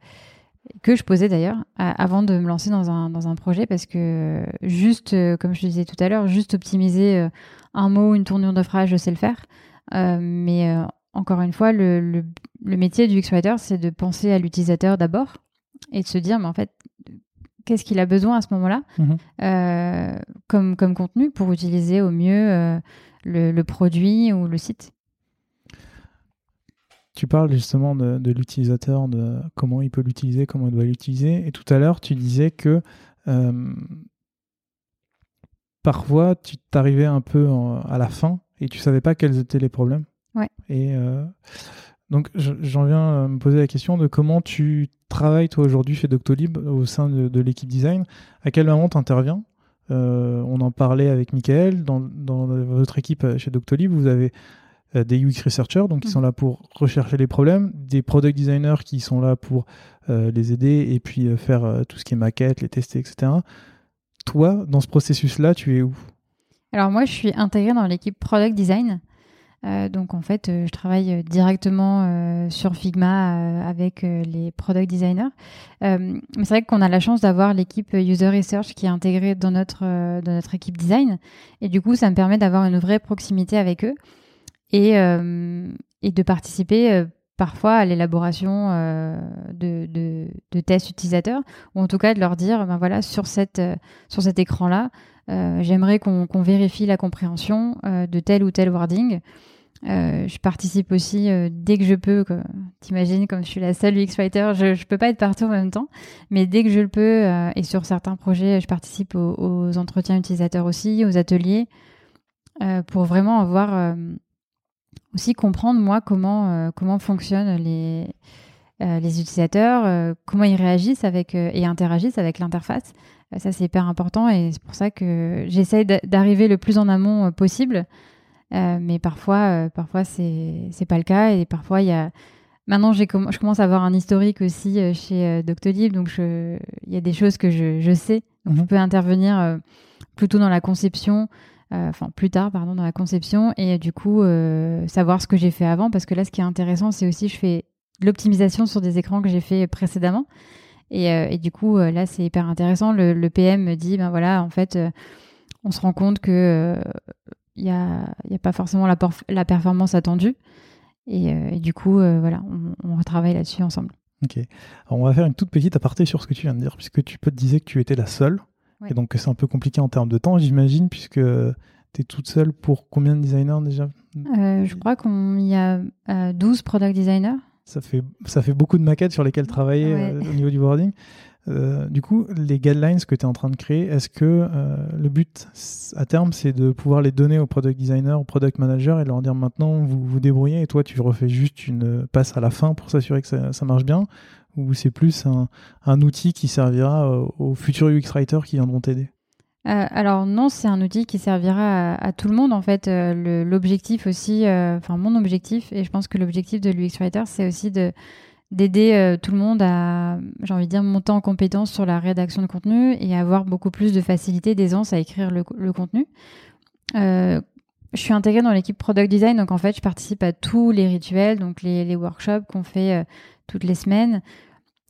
que je posais d'ailleurs avant de me lancer dans un, projet parce que juste, comme je disais tout à l'heure, juste optimiser un mot, une tournure de phrase, je sais le faire. mais encore une fois, le, le, métier du X-Writer, c'est de penser à l'utilisateur d'abord et de se dire, mais en fait, qu'est-ce qu'il a besoin à ce moment-là mhm. euh, comme, comme contenu pour utiliser au mieux euh, le, produit ou le site. Tu parles justement de, l'utilisateur, de comment il peut l'utiliser, comment il doit l'utiliser. Et tout à l'heure, tu disais que euh, parfois, tu t'arrivais un peu à la fin et tu savais pas quels étaient les problèmes. Ouais. Et donc, j'en viens à me poser la question de comment tu travailles, toi, aujourd'hui, chez Doctolib, au sein de, l'équipe design. À quel moment tu interviens euh, On en parlait avec Michael. Dans, dans, votre équipe euh, chez Doctolib, vous avez des UX researchers, donc qui sont mm. là pour rechercher les problèmes, des product designers qui sont là pour les aider et puis faire tout ce qui est maquette, les tester, etc. Toi, dans ce processus-là, tu es où? Alors moi, je suis intégrée dans l'équipe product design. Euh, donc en fait, euh, je travaille directement euh, sur Figma avec les product designers. mais c'est vrai qu'on a la chance d'avoir l'équipe user research qui est intégrée dans notre dans notre équipe design, et du coup, ça me permet d'avoir une vraie proximité avec eux et et de participer parfois à l'élaboration de, de, tests utilisateurs, ou en tout cas de leur dire, ben voilà, sur, cette, sur cet écran-là, j'aimerais qu'on vérifie la compréhension de tel ou tel wording. Euh, je participe aussi euh, dès que je peux. T'imagines, comme je suis la seule UX Writer, je ne peux pas être partout en même temps. Mais dès que je le peux, euh, et sur certains projets, je participe aux, entretiens utilisateurs aussi, aux ateliers, pour vraiment avoir aussi comprendre, moi, comment, comment fonctionnent les, les utilisateurs, comment ils réagissent avec, et interagissent avec l'interface. ça, c'est hyper important et c'est pour ça que j'essaie d'arriver le plus en amont possible euh, mais parfois, euh, parfois c'est c'est pas le cas et parfois il y a Maintenant, j'ai je commence à avoir un historique aussi euh, chez Doctolib, donc il y a des choses que je, je sais. Donc, je mhm. peux intervenir plutôt dans la conception, enfin plus tard, pardon, dans la conception, et du coup savoir ce que j'ai fait avant, parce que là, ce qui est intéressant, c'est aussi je fais l'optimisation sur des écrans que j'ai fait précédemment, et, et, du coup là, c'est hyper intéressant. Le, le, PM me dit, ben voilà, en fait, on se rend compte que il n'y a, y a, pas forcément la, la performance attendue. Et, euh, du coup, euh, voilà, on, retravaille là-dessus ensemble. Ok. on va faire une toute petite aparté sur ce que tu viens de dire, puisque tu peux te disais que tu étais la seule. Et donc, c'est un peu compliqué en termes de temps, j'imagine, puisque tu es toute seule pour combien de designers déjà? Euh, Je crois qu'il y a 12 product designers. Ça fait, ça fait beaucoup de maquettes sur lesquelles travailler au niveau du boarding. Euh, du coup, les guidelines que tu es en train de créer, est-ce que euh, le but à terme, c'est de pouvoir les donner aux product designers, aux product managers et leur dire maintenant vous vous débrouillez et toi tu refais juste une passe à la fin pour s'assurer que ça, marche bien? Ou c'est plus un, outil qui servira aux, futurs UX writers qui viendront t'aider? Euh, alors non, c'est un outil qui servira à, tout le monde en fait. l'objectif aussi, enfin mon objectif, et je pense que l'objectif de l'UX Writer, c'est aussi de d'aider euh, tout le monde à, j'ai envie de dire, monter en compétence sur la rédaction de contenu et avoir beaucoup plus de facilité, d'aisance à écrire le, contenu. Euh, je suis intégrée dans l'équipe product design, donc en fait, je participe à tous les rituels, donc les, workshops qu'on fait euh, toutes les semaines.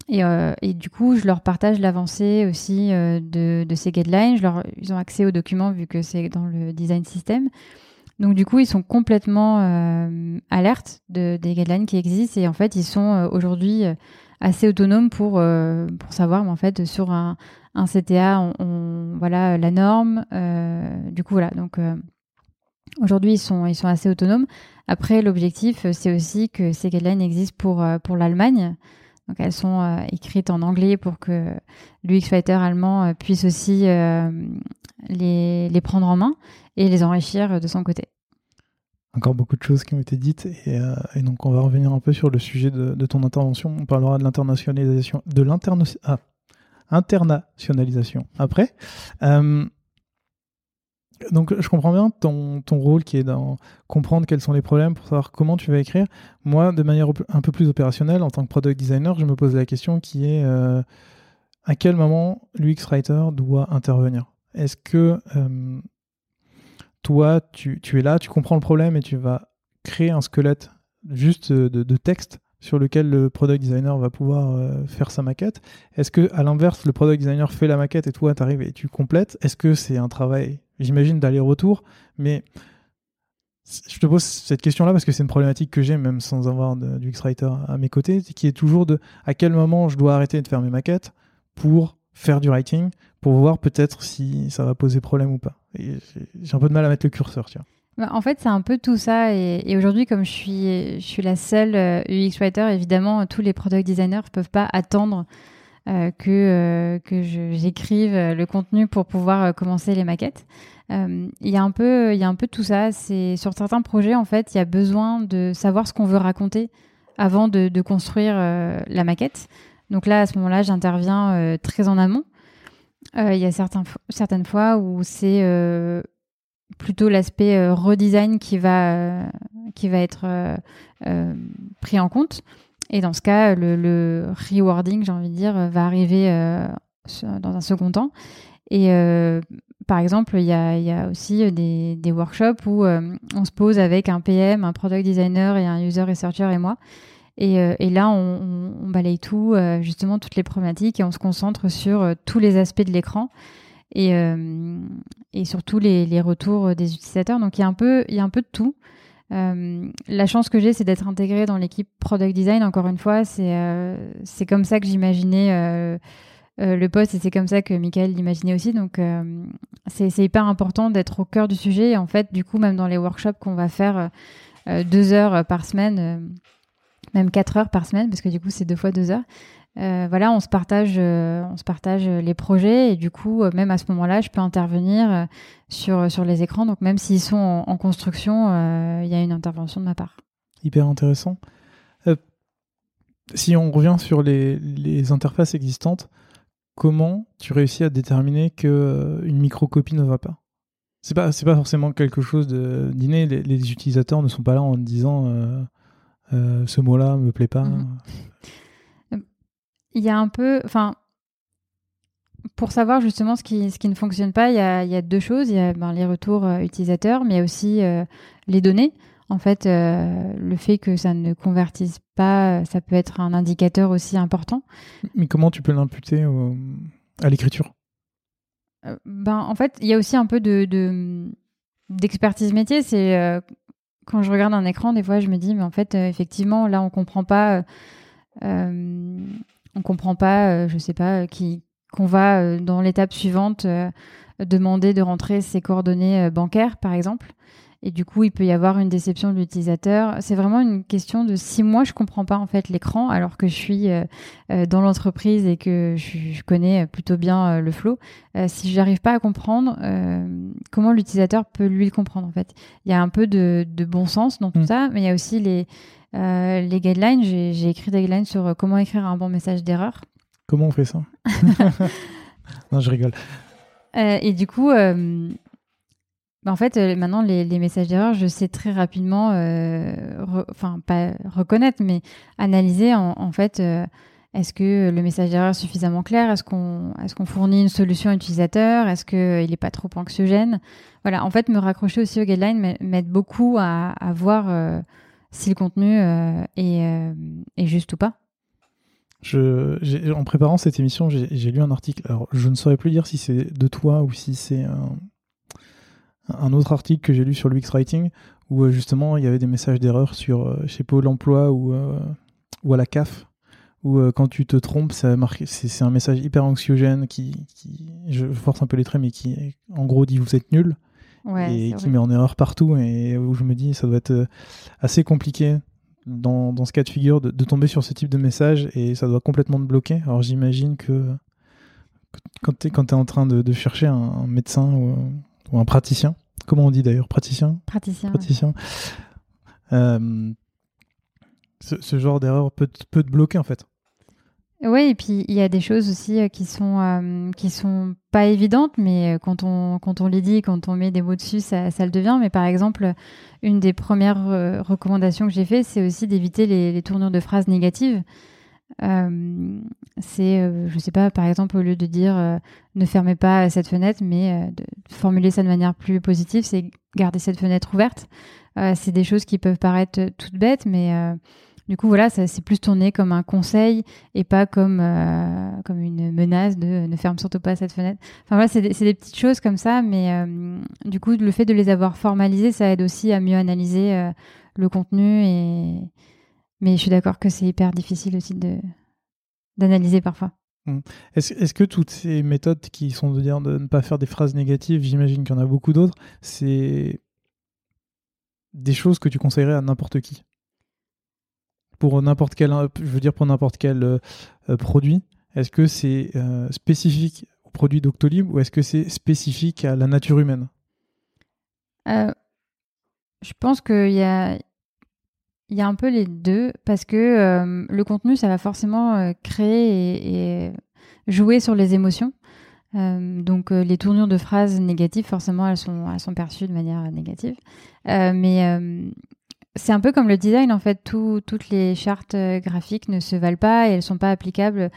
Et, et, du coup, je leur partage l'avancée aussi de, de, ces guidelines. Ils ont accès aux documents vu que c'est dans le design system. Donc du coup, ils sont complètement euh, alertes de, des guidelines qui existent et en fait, ils sont euh, aujourd'hui euh, assez autonomes pour, pour savoir, mais en fait, sur un, un CTA, on, voilà la norme. du coup, voilà. Donc aujourd'hui, ils sont, ils sont assez autonomes. Après, l'objectif, c'est aussi que ces guidelines existent pour, pour l'Allemagne. Donc elles sont écrites en anglais pour que l'UX Writer allemand puisse aussi les, les prendre en main et les enrichir de son côté encore beaucoup de choses qui ont été dites et, donc on va revenir un peu sur le sujet de, de ton intervention. On parlera de l'internationalisation, de l'internationalisation. Ah, après. Donc je comprends bien ton, ton, rôle qui est dans comprendre quels sont les problèmes pour savoir comment tu vas écrire. Moi, de manière un peu plus opérationnelle, en tant que product designer, je me pose la question qui est euh, à quel moment l'UX Writer doit intervenir? Est-ce que euh, toi, tu, tu, es là, tu comprends le problème et tu vas créer un squelette juste de, de texte sur lequel le product designer va pouvoir euh, faire sa maquette? Est-ce que à l'inverse, le product designer fait la maquette et toi tu arrives et tu complètes? Est-ce que c'est un travail, j'imagine, d'aller-retour Mais je te pose cette question-là parce que c'est une problématique que j'ai même sans avoir du X-Writer à mes côtés, qui est toujours de à quel moment je dois arrêter de faire mes maquettes pour faire du writing, pour voir peut-être si ça va poser problème ou pas. J'ai un peu de mal à mettre le curseur, tiens. Bah, en fait, c'est un peu tout ça. Et, aujourd'hui, comme je suis, je suis la seule UX euh, writer, évidemment, tous les product designers ne peuvent pas attendre euh, que, euh, j'écrive le contenu pour pouvoir commencer les maquettes. Il y a un peu, y a un peu tout ça. Sur certains projets, en fait, il y a besoin de savoir ce qu'on veut raconter avant de, construire la maquette. Donc là, à ce moment-là, j'interviens très en amont. Il y a certains, certaines fois où c'est plutôt l'aspect euh, redesign qui va, euh, qui va être euh, pris en compte. Et dans ce cas, le, rewarding, j'ai envie de dire, va arriver dans un second temps. Et par exemple, il y a, aussi des, des workshops où on se pose avec un PM, un product designer et un user researcher et moi. Et, là, on, balaye tout, justement, toutes les problématiques et on se concentre sur tous les aspects de l'écran et, euh, et surtout les, retours des utilisateurs. Donc il y a un peu de tout. Euh, la chance que j'ai, c'est d'être intégrée dans l'équipe product design. Encore une fois, c'est euh, comme ça que j'imaginais euh, le poste et c'est comme ça que Michael l'imaginait aussi. Donc c'est hyper important d'être au cœur du sujet. Et en fait, du coup, même dans les workshops qu'on va faire deux heures par semaine, même quatre heures par semaine, parce que du coup, c'est deux fois deux heures. Euh, voilà, on se partage, euh, on se partage les projets et du coup, euh, même à ce moment-là, je peux intervenir sur sur les écrans. Donc même s'ils sont en, construction, il y a une intervention de ma part. Hyper intéressant. si on revient sur les, les, interfaces existantes, comment tu réussis à déterminer que une microcopie ne va pas? C'est pas c'est pas forcément quelque chose de d'inné. Les, utilisateurs ne sont pas là en disant ce mot-là me plaît pas. Mhm il y a un peu, enfin, pour savoir justement ce qui, ce qui ne fonctionne pas, il y a, il y a deux choses. Il y a ben, les retours euh, utilisateurs, mais il y a aussi euh, les données. En fait, euh, le fait que ça ne convertisse pas, ça peut être un indicateur aussi important. Mais comment tu peux l'imputer à l'écriture? Ben, En fait, il y a aussi un peu de, d'expertise métier. C'est quand je regarde un écran, des fois, je me dis, mais en fait, effectivement, là, on comprend pas on comprend pas, euh, je sais pas, euh, qui qu'on va euh, dans l'étape suivante demander de rentrer ses coordonnées bancaires, par exemple. Et du coup, il peut y avoir une déception de l'utilisateur. C'est vraiment une question de si moi je comprends pas en fait l'écran, alors que je suis dans l'entreprise et que je, connais plutôt bien le flow. si je n'arrive pas à comprendre, comment l'utilisateur peut lui le comprendre en fait Il y a un peu de, bon sens dans tout mm. ça, mais il y a aussi les euh, les guidelines, j'ai écrit des guidelines sur euh, comment écrire un bon message d'erreur. Comment on fait ça? Non, je rigole. Euh, et du coup, en fait, maintenant, les, messages d'erreur, je sais très rapidement, enfin, pas reconnaître, mais analyser en, fait. est-ce que le message d'erreur est suffisamment clair? Est-ce qu'on est qu'on fournit une solution utilisateur Est-ce qu'il n'est pas trop anxiogène? Voilà, en fait, me raccrocher aussi aux guidelines m'aide beaucoup à, à voir si le contenu euh, euh, est, juste ou pas. Je, en préparant cette émission, j'ai lu un article. Alors, je ne saurais plus dire si c'est de toi ou si c'est un, autre article que j'ai lu sur l'UX Writing où euh, justement il y avait des messages d'erreur sur chez Pôle emploi ou, ou à la CAF où quand tu te trompes, c'est un message hyper anxiogène qui, qui, je force un peu les traits, mais qui en gros dit vous êtes nul et qui met en erreur partout et où je me dis ça doit être euh, assez compliqué dans, dans ce cas de figure de, de, tomber sur ce type de message et ça doit complètement te bloquer. Alors j'imagine que quand tu es, es, en train de, de chercher un, un médecin ou, ou, un praticien, comment on dit d'ailleurs Praticien? Praticien. Praticien. Euh, ce, ce, genre d'erreur peut, peut te bloquer en fait. Oui, et puis il y a des choses aussi euh, qui sont euh, qui sont pas évidentes, mais euh, quand on quand on les dit, quand on met des mots dessus, ça, ça le devient. Mais par exemple, une des premières recommandations que j'ai fait, c'est aussi d'éviter les, les, tournures de phrases négatives. C'est, je sais pas, par exemple, au lieu de dire ne fermez pas cette fenêtre, mais de formuler ça de manière plus positive, c'est garder cette fenêtre ouverte. c'est des choses qui peuvent paraître toutes bêtes, mais du coup, voilà, c'est plus tourné comme un conseil et pas comme, euh, comme une menace de ne ferme surtout pas cette fenêtre. Enfin voilà, c'est des, petites choses comme ça, mais euh, du coup, le fait de les avoir formalisées, ça aide aussi à mieux analyser euh, le contenu. Et... Mais je suis d'accord que c'est hyper difficile aussi d'analyser parfois. Mmh. Est-ce est que toutes ces méthodes qui sont de dire de ne pas faire des phrases négatives, j'imagine qu'il y en a beaucoup d'autres, c'est des choses que tu conseillerais à n'importe qui? Pour n'importe quel, je veux dire pour n'importe quel euh, produit Est-ce que c'est euh, spécifique au produit Doctolib ou est-ce que c'est spécifique à la nature humaine? Euh, Je pense qu'il y a, il y a un peu les deux parce que euh, le contenu, ça va forcément euh, créer et, jouer sur les émotions. Euh, donc les tournures de phrases négatives, forcément, elles sont perçues de manière négative. mais c'est un peu comme le design, en fait. Tout, toutes les chartes euh, graphiques ne se valent pas et elles sont pas applicables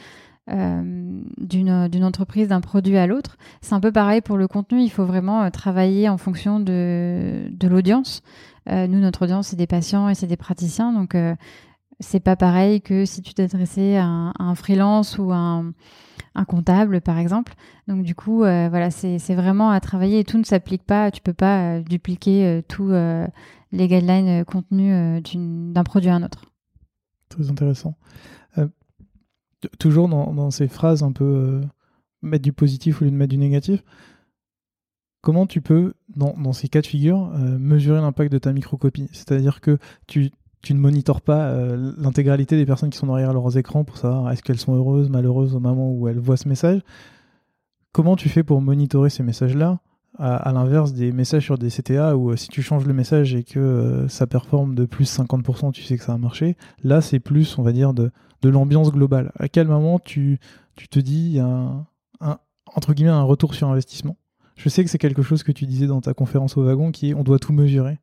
euh, d'une entreprise, d'un produit à l'autre. C'est un peu pareil pour le contenu. Il faut vraiment euh, travailler en fonction de, l'audience. Euh, nous, notre audience, c'est des patients et c'est des praticiens. Donc, euh, c'est pas pareil que si tu t'adressais à, un freelance ou à un, un, comptable, par exemple. Donc, du coup, euh, voilà, c'est vraiment à travailler et tout ne s'applique pas. Tu peux pas dupliquer tout les guidelines euh, contenus euh, d'un produit à un autre. Très intéressant. Euh, toujours dans, ces phrases un peu mettre du positif au lieu de mettre du négatif, comment tu peux, dans, ces cas de figure, mesurer l'impact de ta microcopie? C'est-à-dire que tu, ne monitores pas l'intégralité des personnes qui sont derrière leurs écrans pour savoir est-ce qu'elles sont heureuses, malheureuses au moment où elles voient ce message. Comment tu fais pour monitorer ces messages-là à, l'inverse des messages sur des CTA où euh, si tu changes le message et que euh, ça performe de plus 50%, tu sais que ça a marché. Là, c'est plus, on va dire, de, de l'ambiance globale. À quel moment tu, tu te dis, un, entre guillemets, un retour sur investissement? Je sais que c'est quelque chose que tu disais dans ta conférence au wagon qui est on doit tout mesurer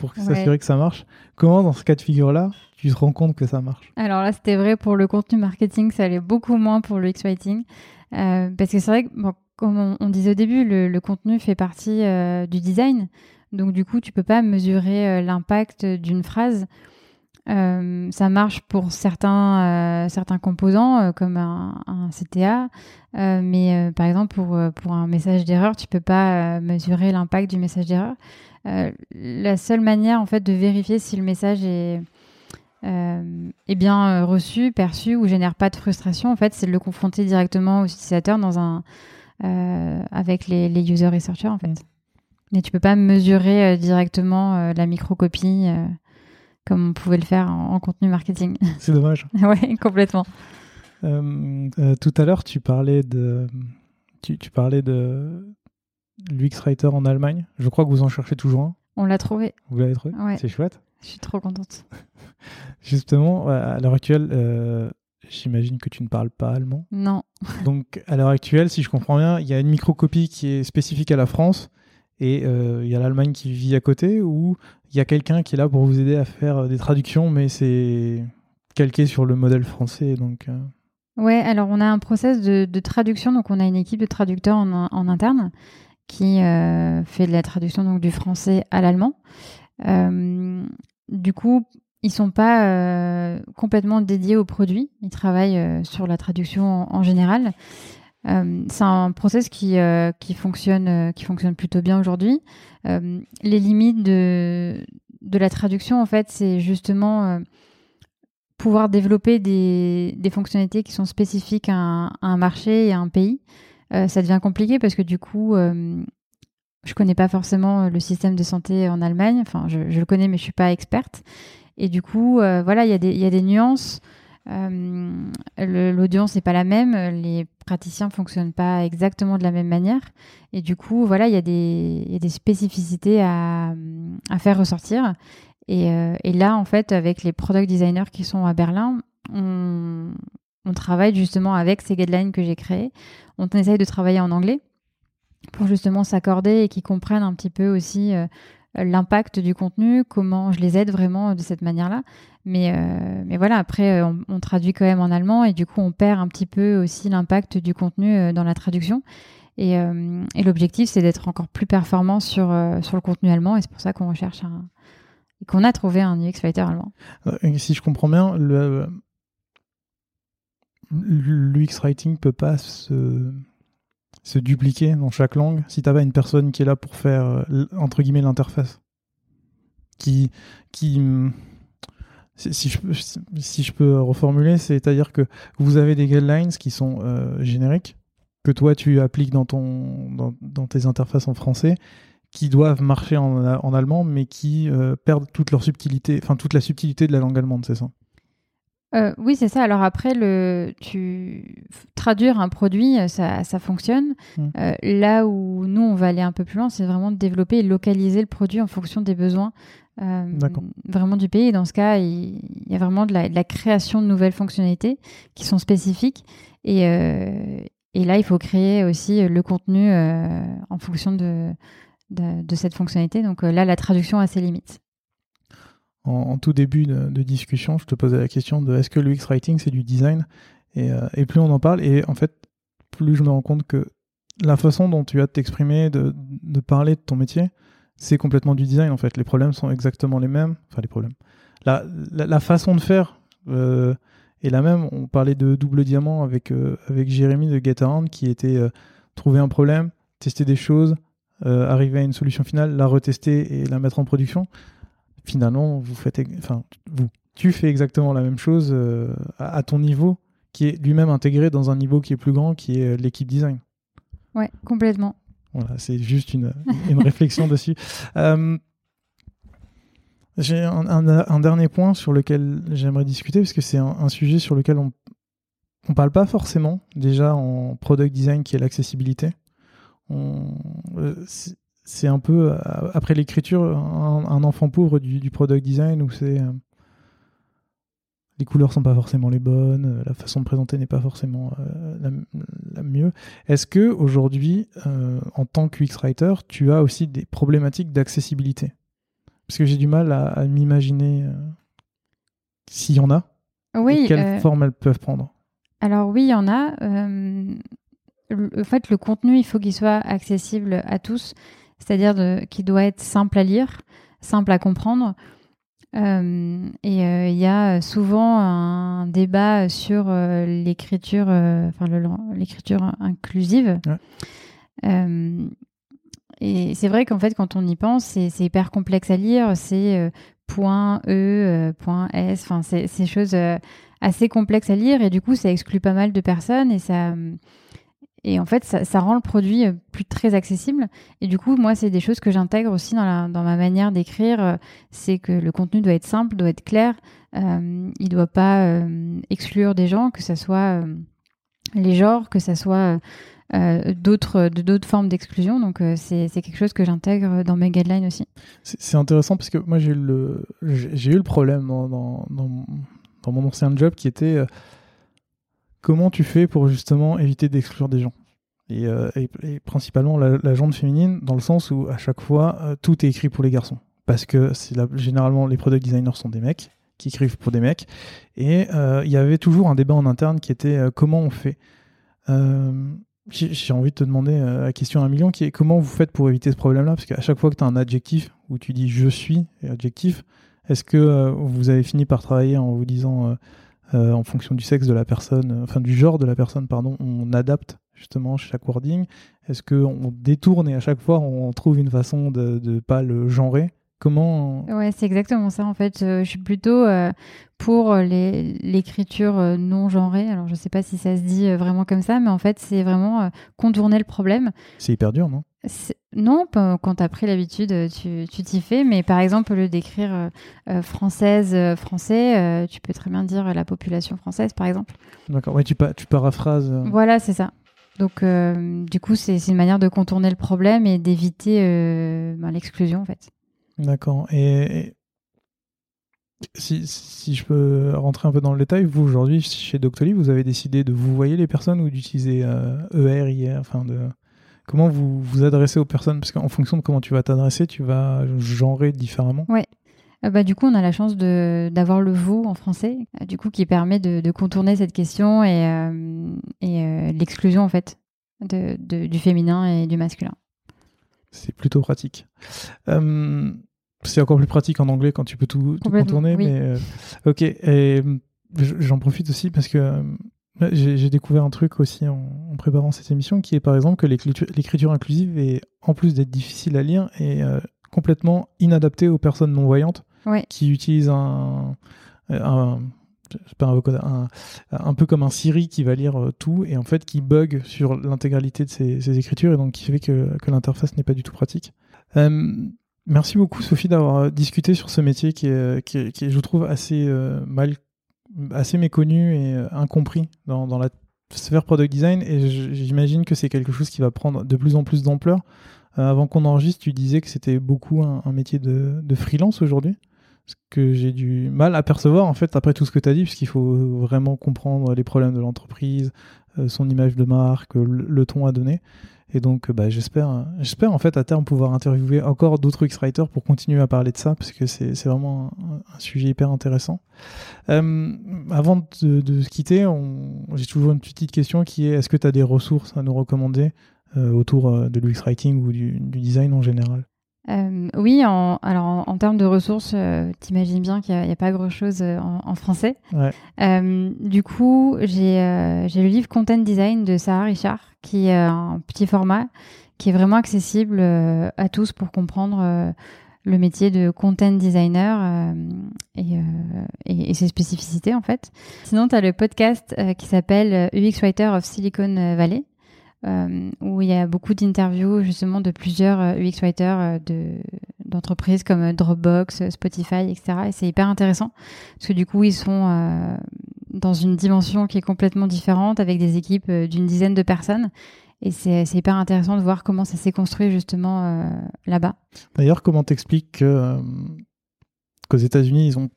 pour ouais. s'assurer que ça marche. Comment, dans ce cas de figure-là, tu te rends compte que ça marche? Alors là, c'était vrai pour le contenu marketing, ça allait beaucoup moins pour le X-Writing. Euh, parce que c'est vrai que bon, comme on, on, disait au début, le, le contenu fait partie euh, du design. Donc du coup, tu peux pas mesurer euh, l'impact d'une phrase. Ça marche pour certains, certains composants, comme un, un CTA, mais par exemple pour, pour un message d'erreur, tu peux pas mesurer l'impact du message d'erreur. La seule manière en fait de vérifier si le message est, est bien reçu, perçu ou génère pas de frustration, en fait, c'est de le confronter directement aux utilisateurs dans un euh, avec les, les, user researchers en fait. Mais tu peux pas mesurer euh, directement euh, la microcopie comme on pouvait le faire en, en contenu marketing. C'est dommage. ouais, complètement. tout à l'heure, tu parlais de, tu, tu parlais de l'UX Writer en Allemagne. Je crois que vous en cherchez toujours un. On l'a trouvé. Vous l'avez trouvé ouais. C'est chouette. Je suis trop contente. Justement, à l'heure actuelle, euh, J'imagine que tu ne parles pas allemand. Non. Donc, à l'heure actuelle, si je comprends bien, il y a une microcopie qui est spécifique à la France et euh, il y a l'Allemagne qui vit à côté ou il y a quelqu'un qui est là pour vous aider à faire euh, des traductions, mais c'est calqué sur le modèle français. Donc, euh... Ouais, alors on a un process de, de, traduction, donc on a une équipe de traducteurs en, en interne qui euh, fait de la traduction donc du français à l'allemand. Euh, du coup, ils sont pas euh, complètement dédiés au produit. Ils travaillent sur la traduction en, général. C'est un process qui qui fonctionne qui fonctionne plutôt bien aujourd'hui. Les limites de de la traduction en fait, c'est justement pouvoir développer des des fonctionnalités qui sont spécifiques à un, à un marché et à un pays. Ça devient compliqué parce que du coup je connais pas forcément le système de santé en Allemagne. Enfin, je, le connais, mais je suis pas experte. Et du coup, voilà, il y, a des nuances. L'audience n'est pas la même, les praticiens fonctionnent pas exactement de la même manière, et du coup, voilà, il y, a des spécificités à, à faire ressortir. Et, et, là, en fait, avec les product designers qui sont à Berlin, on, on travaille justement avec ces guidelines que j'ai créées. On essaye de travailler en anglais pour justement s'accorder et qu'ils comprennent un petit peu aussi euh, l'impact du contenu, comment je les aide vraiment de cette manière-là. Mais, euh, mais voilà, après, euh, on, traduit quand même en allemand et du coup, on perd un petit peu aussi l'impact du contenu dans la traduction. Et, l'objectif, c'est d'être encore plus performant sur, sur le contenu allemand et c'est pour ça qu'on recherche un, qu'on a trouvé un UX Fighter allemand. si je comprends bien, le, l'UX Writing peut pas se, se dupliquer dans chaque langue si tu pas une personne qui est là pour faire, euh, entre guillemets, l'interface. Qui. qui si, je, si je peux reformuler, c'est-à-dire que vous avez des guidelines qui sont euh, génériques, que toi tu appliques dans, ton, dans, tes interfaces en français, qui doivent marcher en, en allemand, mais qui euh, perdent toute leur subtilité, enfin toute la subtilité de la langue allemande, c'est ça? Euh, oui, c'est ça. Alors après, le, tu traduire un produit, euh, ça, ça fonctionne. Mmh. Euh, là où nous, on va aller un peu plus loin, c'est vraiment de développer et localiser le produit en fonction des besoins vraiment du pays. Et dans ce cas, il, y a vraiment de la, création de nouvelles fonctionnalités qui sont spécifiques. Et, et là, il faut créer aussi le contenu en fonction de, de, de, cette fonctionnalité. Donc là, la traduction a ses limites en, tout début de, discussion, je te posais la question de est-ce que l'UX Writing c'est du design euh, et, plus on en parle, et en fait, plus je me rends compte que la façon dont tu as de t'exprimer, de, parler de ton métier, c'est complètement du design en fait. Les problèmes sont exactement les mêmes. Enfin, les problèmes. La, la, façon de faire euh, est la même. On parlait de double diamant avec, euh, avec Jérémy de GetAround qui était trouver un problème, tester des choses, arriver à une solution finale, la retester et la mettre en production finalement, vous faites, enfin, vous, tu fais exactement la même chose euh, à, ton niveau, qui est lui-même intégré dans un niveau qui est plus grand, qui est euh, l'équipe design. Ouais, complètement. Voilà, c'est juste une, une réflexion dessus. Euh, j'ai un, dernier point sur lequel j'aimerais discuter, parce que c'est un, sujet sur lequel on ne parle pas forcément, déjà en product design, qui est l'accessibilité. On, c'est un peu, euh, après l'écriture, un, enfant pauvre du, product design où c'est. Euh, les couleurs sont pas forcément les bonnes, euh, la façon de présenter n'est pas forcément la, mieux. Est-ce que aujourd'hui, en tant que UX writer, tu as aussi des problématiques d'accessibilité? Parce que j'ai du mal à, m'imaginer s'il y en a. Oui. Et quelle forme elles peuvent prendre Alors oui, il y en a. en fait, le contenu, il faut qu'il soit accessible à tous c'est-à-dire qu'il doit être simple à lire, simple à comprendre. Euh, et euh, il y a souvent un débat sur euh, l'écriture, enfin l'écriture inclusive. et c'est vrai qu'en fait, quand on y pense, c'est hyper complexe à lire. C'est point E, point S, enfin c'est ces choses assez complexes à lire et du coup, ça exclut pas mal de personnes et ça et en fait, ça, rend le produit euh, plus très accessible. Et du coup, moi, c'est des choses que j'intègre aussi dans, ma manière d'écrire. Euh, c'est que le contenu doit être simple, doit être clair. Euh, il ne doit pas exclure des gens, que ce soit les genres, que ce soit d'autres d'autres formes d'exclusion. Donc, c'est quelque chose que j'intègre dans mes guidelines aussi. C'est intéressant parce que moi, j'ai eu, le, eu le problème dans, dans, dans mon ancien job qui était comment tu fais pour justement éviter d'exclure des gens? Et, euh, principalement la, la féminine, dans le sens où à chaque fois, euh, tout est écrit pour les garçons. Parce que généralement, les product designers sont des mecs qui écrivent pour des mecs. Et euh, il y avait toujours un débat en interne qui était comment on fait? J'ai envie de te demander la question à un million qui est comment vous faites pour éviter ce problème-là? Parce qu'à chaque fois que tu as un adjectif où tu dis je suis et adjectif, est-ce que vous avez fini par travailler en vous disant euh, en fonction du sexe de la personne, euh, enfin du genre de la personne, pardon, on adapte justement chaque wording. Est-ce qu'on détourne et à chaque fois on trouve une façon de ne pas le genrer? Comment Ouais, c'est exactement ça en fait. Euh, je suis plutôt pour l'écriture non genrée. Alors je sais pas si ça se dit vraiment comme ça, mais en fait c'est vraiment contourner le problème. C'est hyper dur, non? Non, quand tu as pris l'habitude, tu t'y fais. Mais par exemple, au lieu d'écrire française, français, tu peux très bien dire la population française, par exemple. D'accord, oui, tu, tu paraphrases. Voilà, c'est ça. Donc, du coup, c'est une manière de contourner le problème et d'éviter ben, l'exclusion, en fait. D'accord. Et, si, si, je peux rentrer un peu dans le détail, vous aujourd'hui chez Doctolib, vous avez décidé de vous voyer les personnes ou d'utiliser ER, euh, IR, enfin de comment vous vous adressez aux personnes? Parce qu'en fonction de comment tu vas t'adresser, tu vas genrer différemment. Ouais. Euh, bah, du coup, on a la chance d'avoir le vous en français, euh, du coup, qui permet de, de contourner cette question et, et l'exclusion en fait de, du féminin et du masculin. C'est plutôt pratique. C'est encore plus pratique en anglais quand tu peux tout, contourner. Mais, euh, ok, et j'en profite aussi parce que euh, j'ai découvert un truc aussi en, préparant cette émission qui est par exemple que l'écriture inclusive est, en plus d'être difficile à lire, est euh, complètement inadaptée aux personnes non-voyantes qui utilisent un, un un, un, peu comme un Siri qui va lire tout et en fait qui bug sur l'intégralité de ses, écritures et donc qui fait que, que l'interface n'est pas du tout pratique. Merci beaucoup Sophie d'avoir euh, discuté sur ce métier qui est, qui qui je trouve, assez euh, mal, assez méconnu et euh, incompris dans, dans, la sphère product design. Et j'imagine que c'est quelque chose qui va prendre de plus en plus d'ampleur. avant qu'on enregistre, tu disais que c'était beaucoup un, métier de, de freelance aujourd'hui. Ce que j'ai du mal à percevoir en fait après tout ce que tu as dit, puisqu'il faut vraiment comprendre les problèmes de l'entreprise, son image de marque, le ton à donner. Et donc, bah, j'espère, j'espère en fait à terme pouvoir interviewer encore d'autres X-Writers pour continuer à parler de ça, parce que c'est, vraiment un, sujet hyper intéressant. Euh, avant de, se quitter, j'ai toujours une petite question qui est est-ce que tu as des ressources à nous recommander euh, autour euh, de l'UX-Writing ou du, design en général? Euh, oui, en, alors en, termes de ressources, euh, t'imagines bien qu'il n'y a, pas grand-chose euh, en, français. du coup, j'ai le livre Content Design de Sarah Richard, qui est un petit format, qui est vraiment accessible à tous pour comprendre le métier de content designer et, et, ses spécificités en fait. Sinon, tu as le podcast qui s'appelle UX Writer of Silicon Valley, euh, où il y a beaucoup d'interviews justement de plusieurs euh, UX writers euh, de, d'entreprises comme Dropbox, Spotify, etc. Et c'est hyper intéressant parce que du coup, ils sont dans une dimension qui est complètement différente avec des équipes d'une dizaine de personnes. Et c'est, hyper intéressant de voir comment ça s'est construit justement là-bas. D'ailleurs, comment t'expliques que, qu'aux États-Unis, ils ont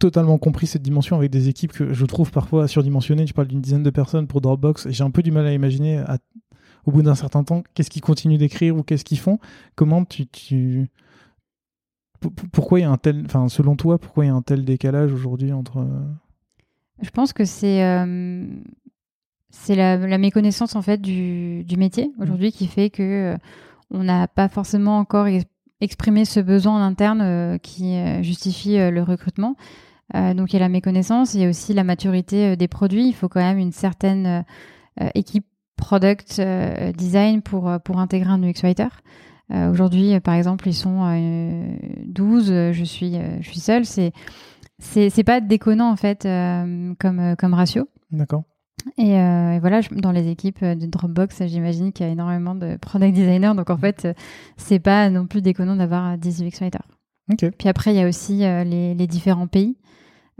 totalement compris cette dimension avec des équipes que je trouve parfois surdimensionnées. Tu parles d'une dizaine de personnes pour Dropbox. J'ai un peu du mal à imaginer, au bout d'un certain temps, qu'est-ce qu'ils continuent d'écrire ou qu'est-ce qu'ils font. Comment tu, tu... Pourquoi il y a un tel, enfin, selon toi, pourquoi il y a un tel décalage aujourd'hui entre euh, Je pense que c'est euh, c'est la, méconnaissance en fait du, du métier mmh. aujourd'hui qui fait que euh, on n'a pas forcément encore exprimé ce besoin en interne qui justifie le recrutement. Euh, donc il y a la méconnaissance, il y a aussi la maturité euh, des produits. Il faut quand même une certaine euh, équipe product design pour, pour intégrer un UX writer. Aujourd'hui, par exemple, ils sont 12, je suis, je suis seule. C'est, c'est, pas déconnant en fait comme, comme ratio. D'accord. Et, voilà, dans les équipes de Dropbox, j'imagine qu'il y a énormément de product designers. Donc en fait, c'est pas non plus déconnant d'avoir 10 UX writers. Puis après, il y a aussi les, les, différents pays.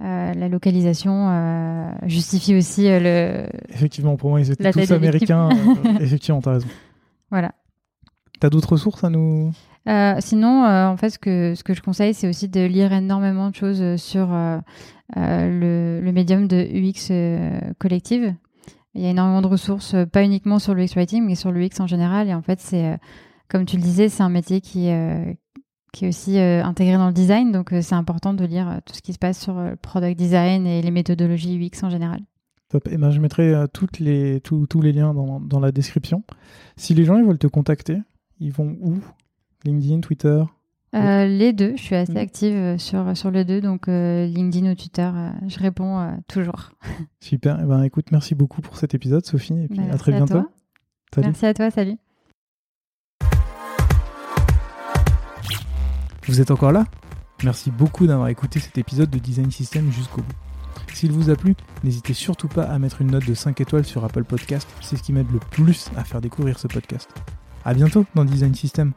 Euh, la localisation euh, justifie aussi euh, le. Effectivement, pour moi, ils étaient tous américains. effectivement, t'as raison. Voilà. T'as d'autres ressources à nous Sinon, en fait, ce que, ce que je conseille, c'est aussi de lire énormément de choses sur le, le, médium de UX collective. Il y a énormément de ressources, pas uniquement sur le UX writing, mais sur le UX en général. Et en fait, c'est, comme tu le disais, c'est un métier qui, qui est aussi euh, intégré dans le design. Donc, euh, c'est important de lire euh, tout ce qui se passe sur le product design et les méthodologies UX en général. Top. Et eh ben, je mettrai toutes les, tous les liens dans, dans, la description. Si les gens ils veulent te contacter, ils vont où? LinkedIn, Twitter? Les deux. Je suis assez active sur, sur les deux. Donc, LinkedIn ou Twitter, je réponds toujours. Super. Et eh ben, écoute, merci beaucoup pour cet épisode, Sophie. Et puis à très bientôt. Merci à toi. Salut. Vous êtes encore là Merci beaucoup d'avoir écouté cet épisode de Design System jusqu'au bout. S'il vous a plu, n'hésitez surtout pas à mettre une note de 5 étoiles sur Apple Podcast, c'est ce qui m'aide le plus à faire découvrir ce podcast. À bientôt dans Design System.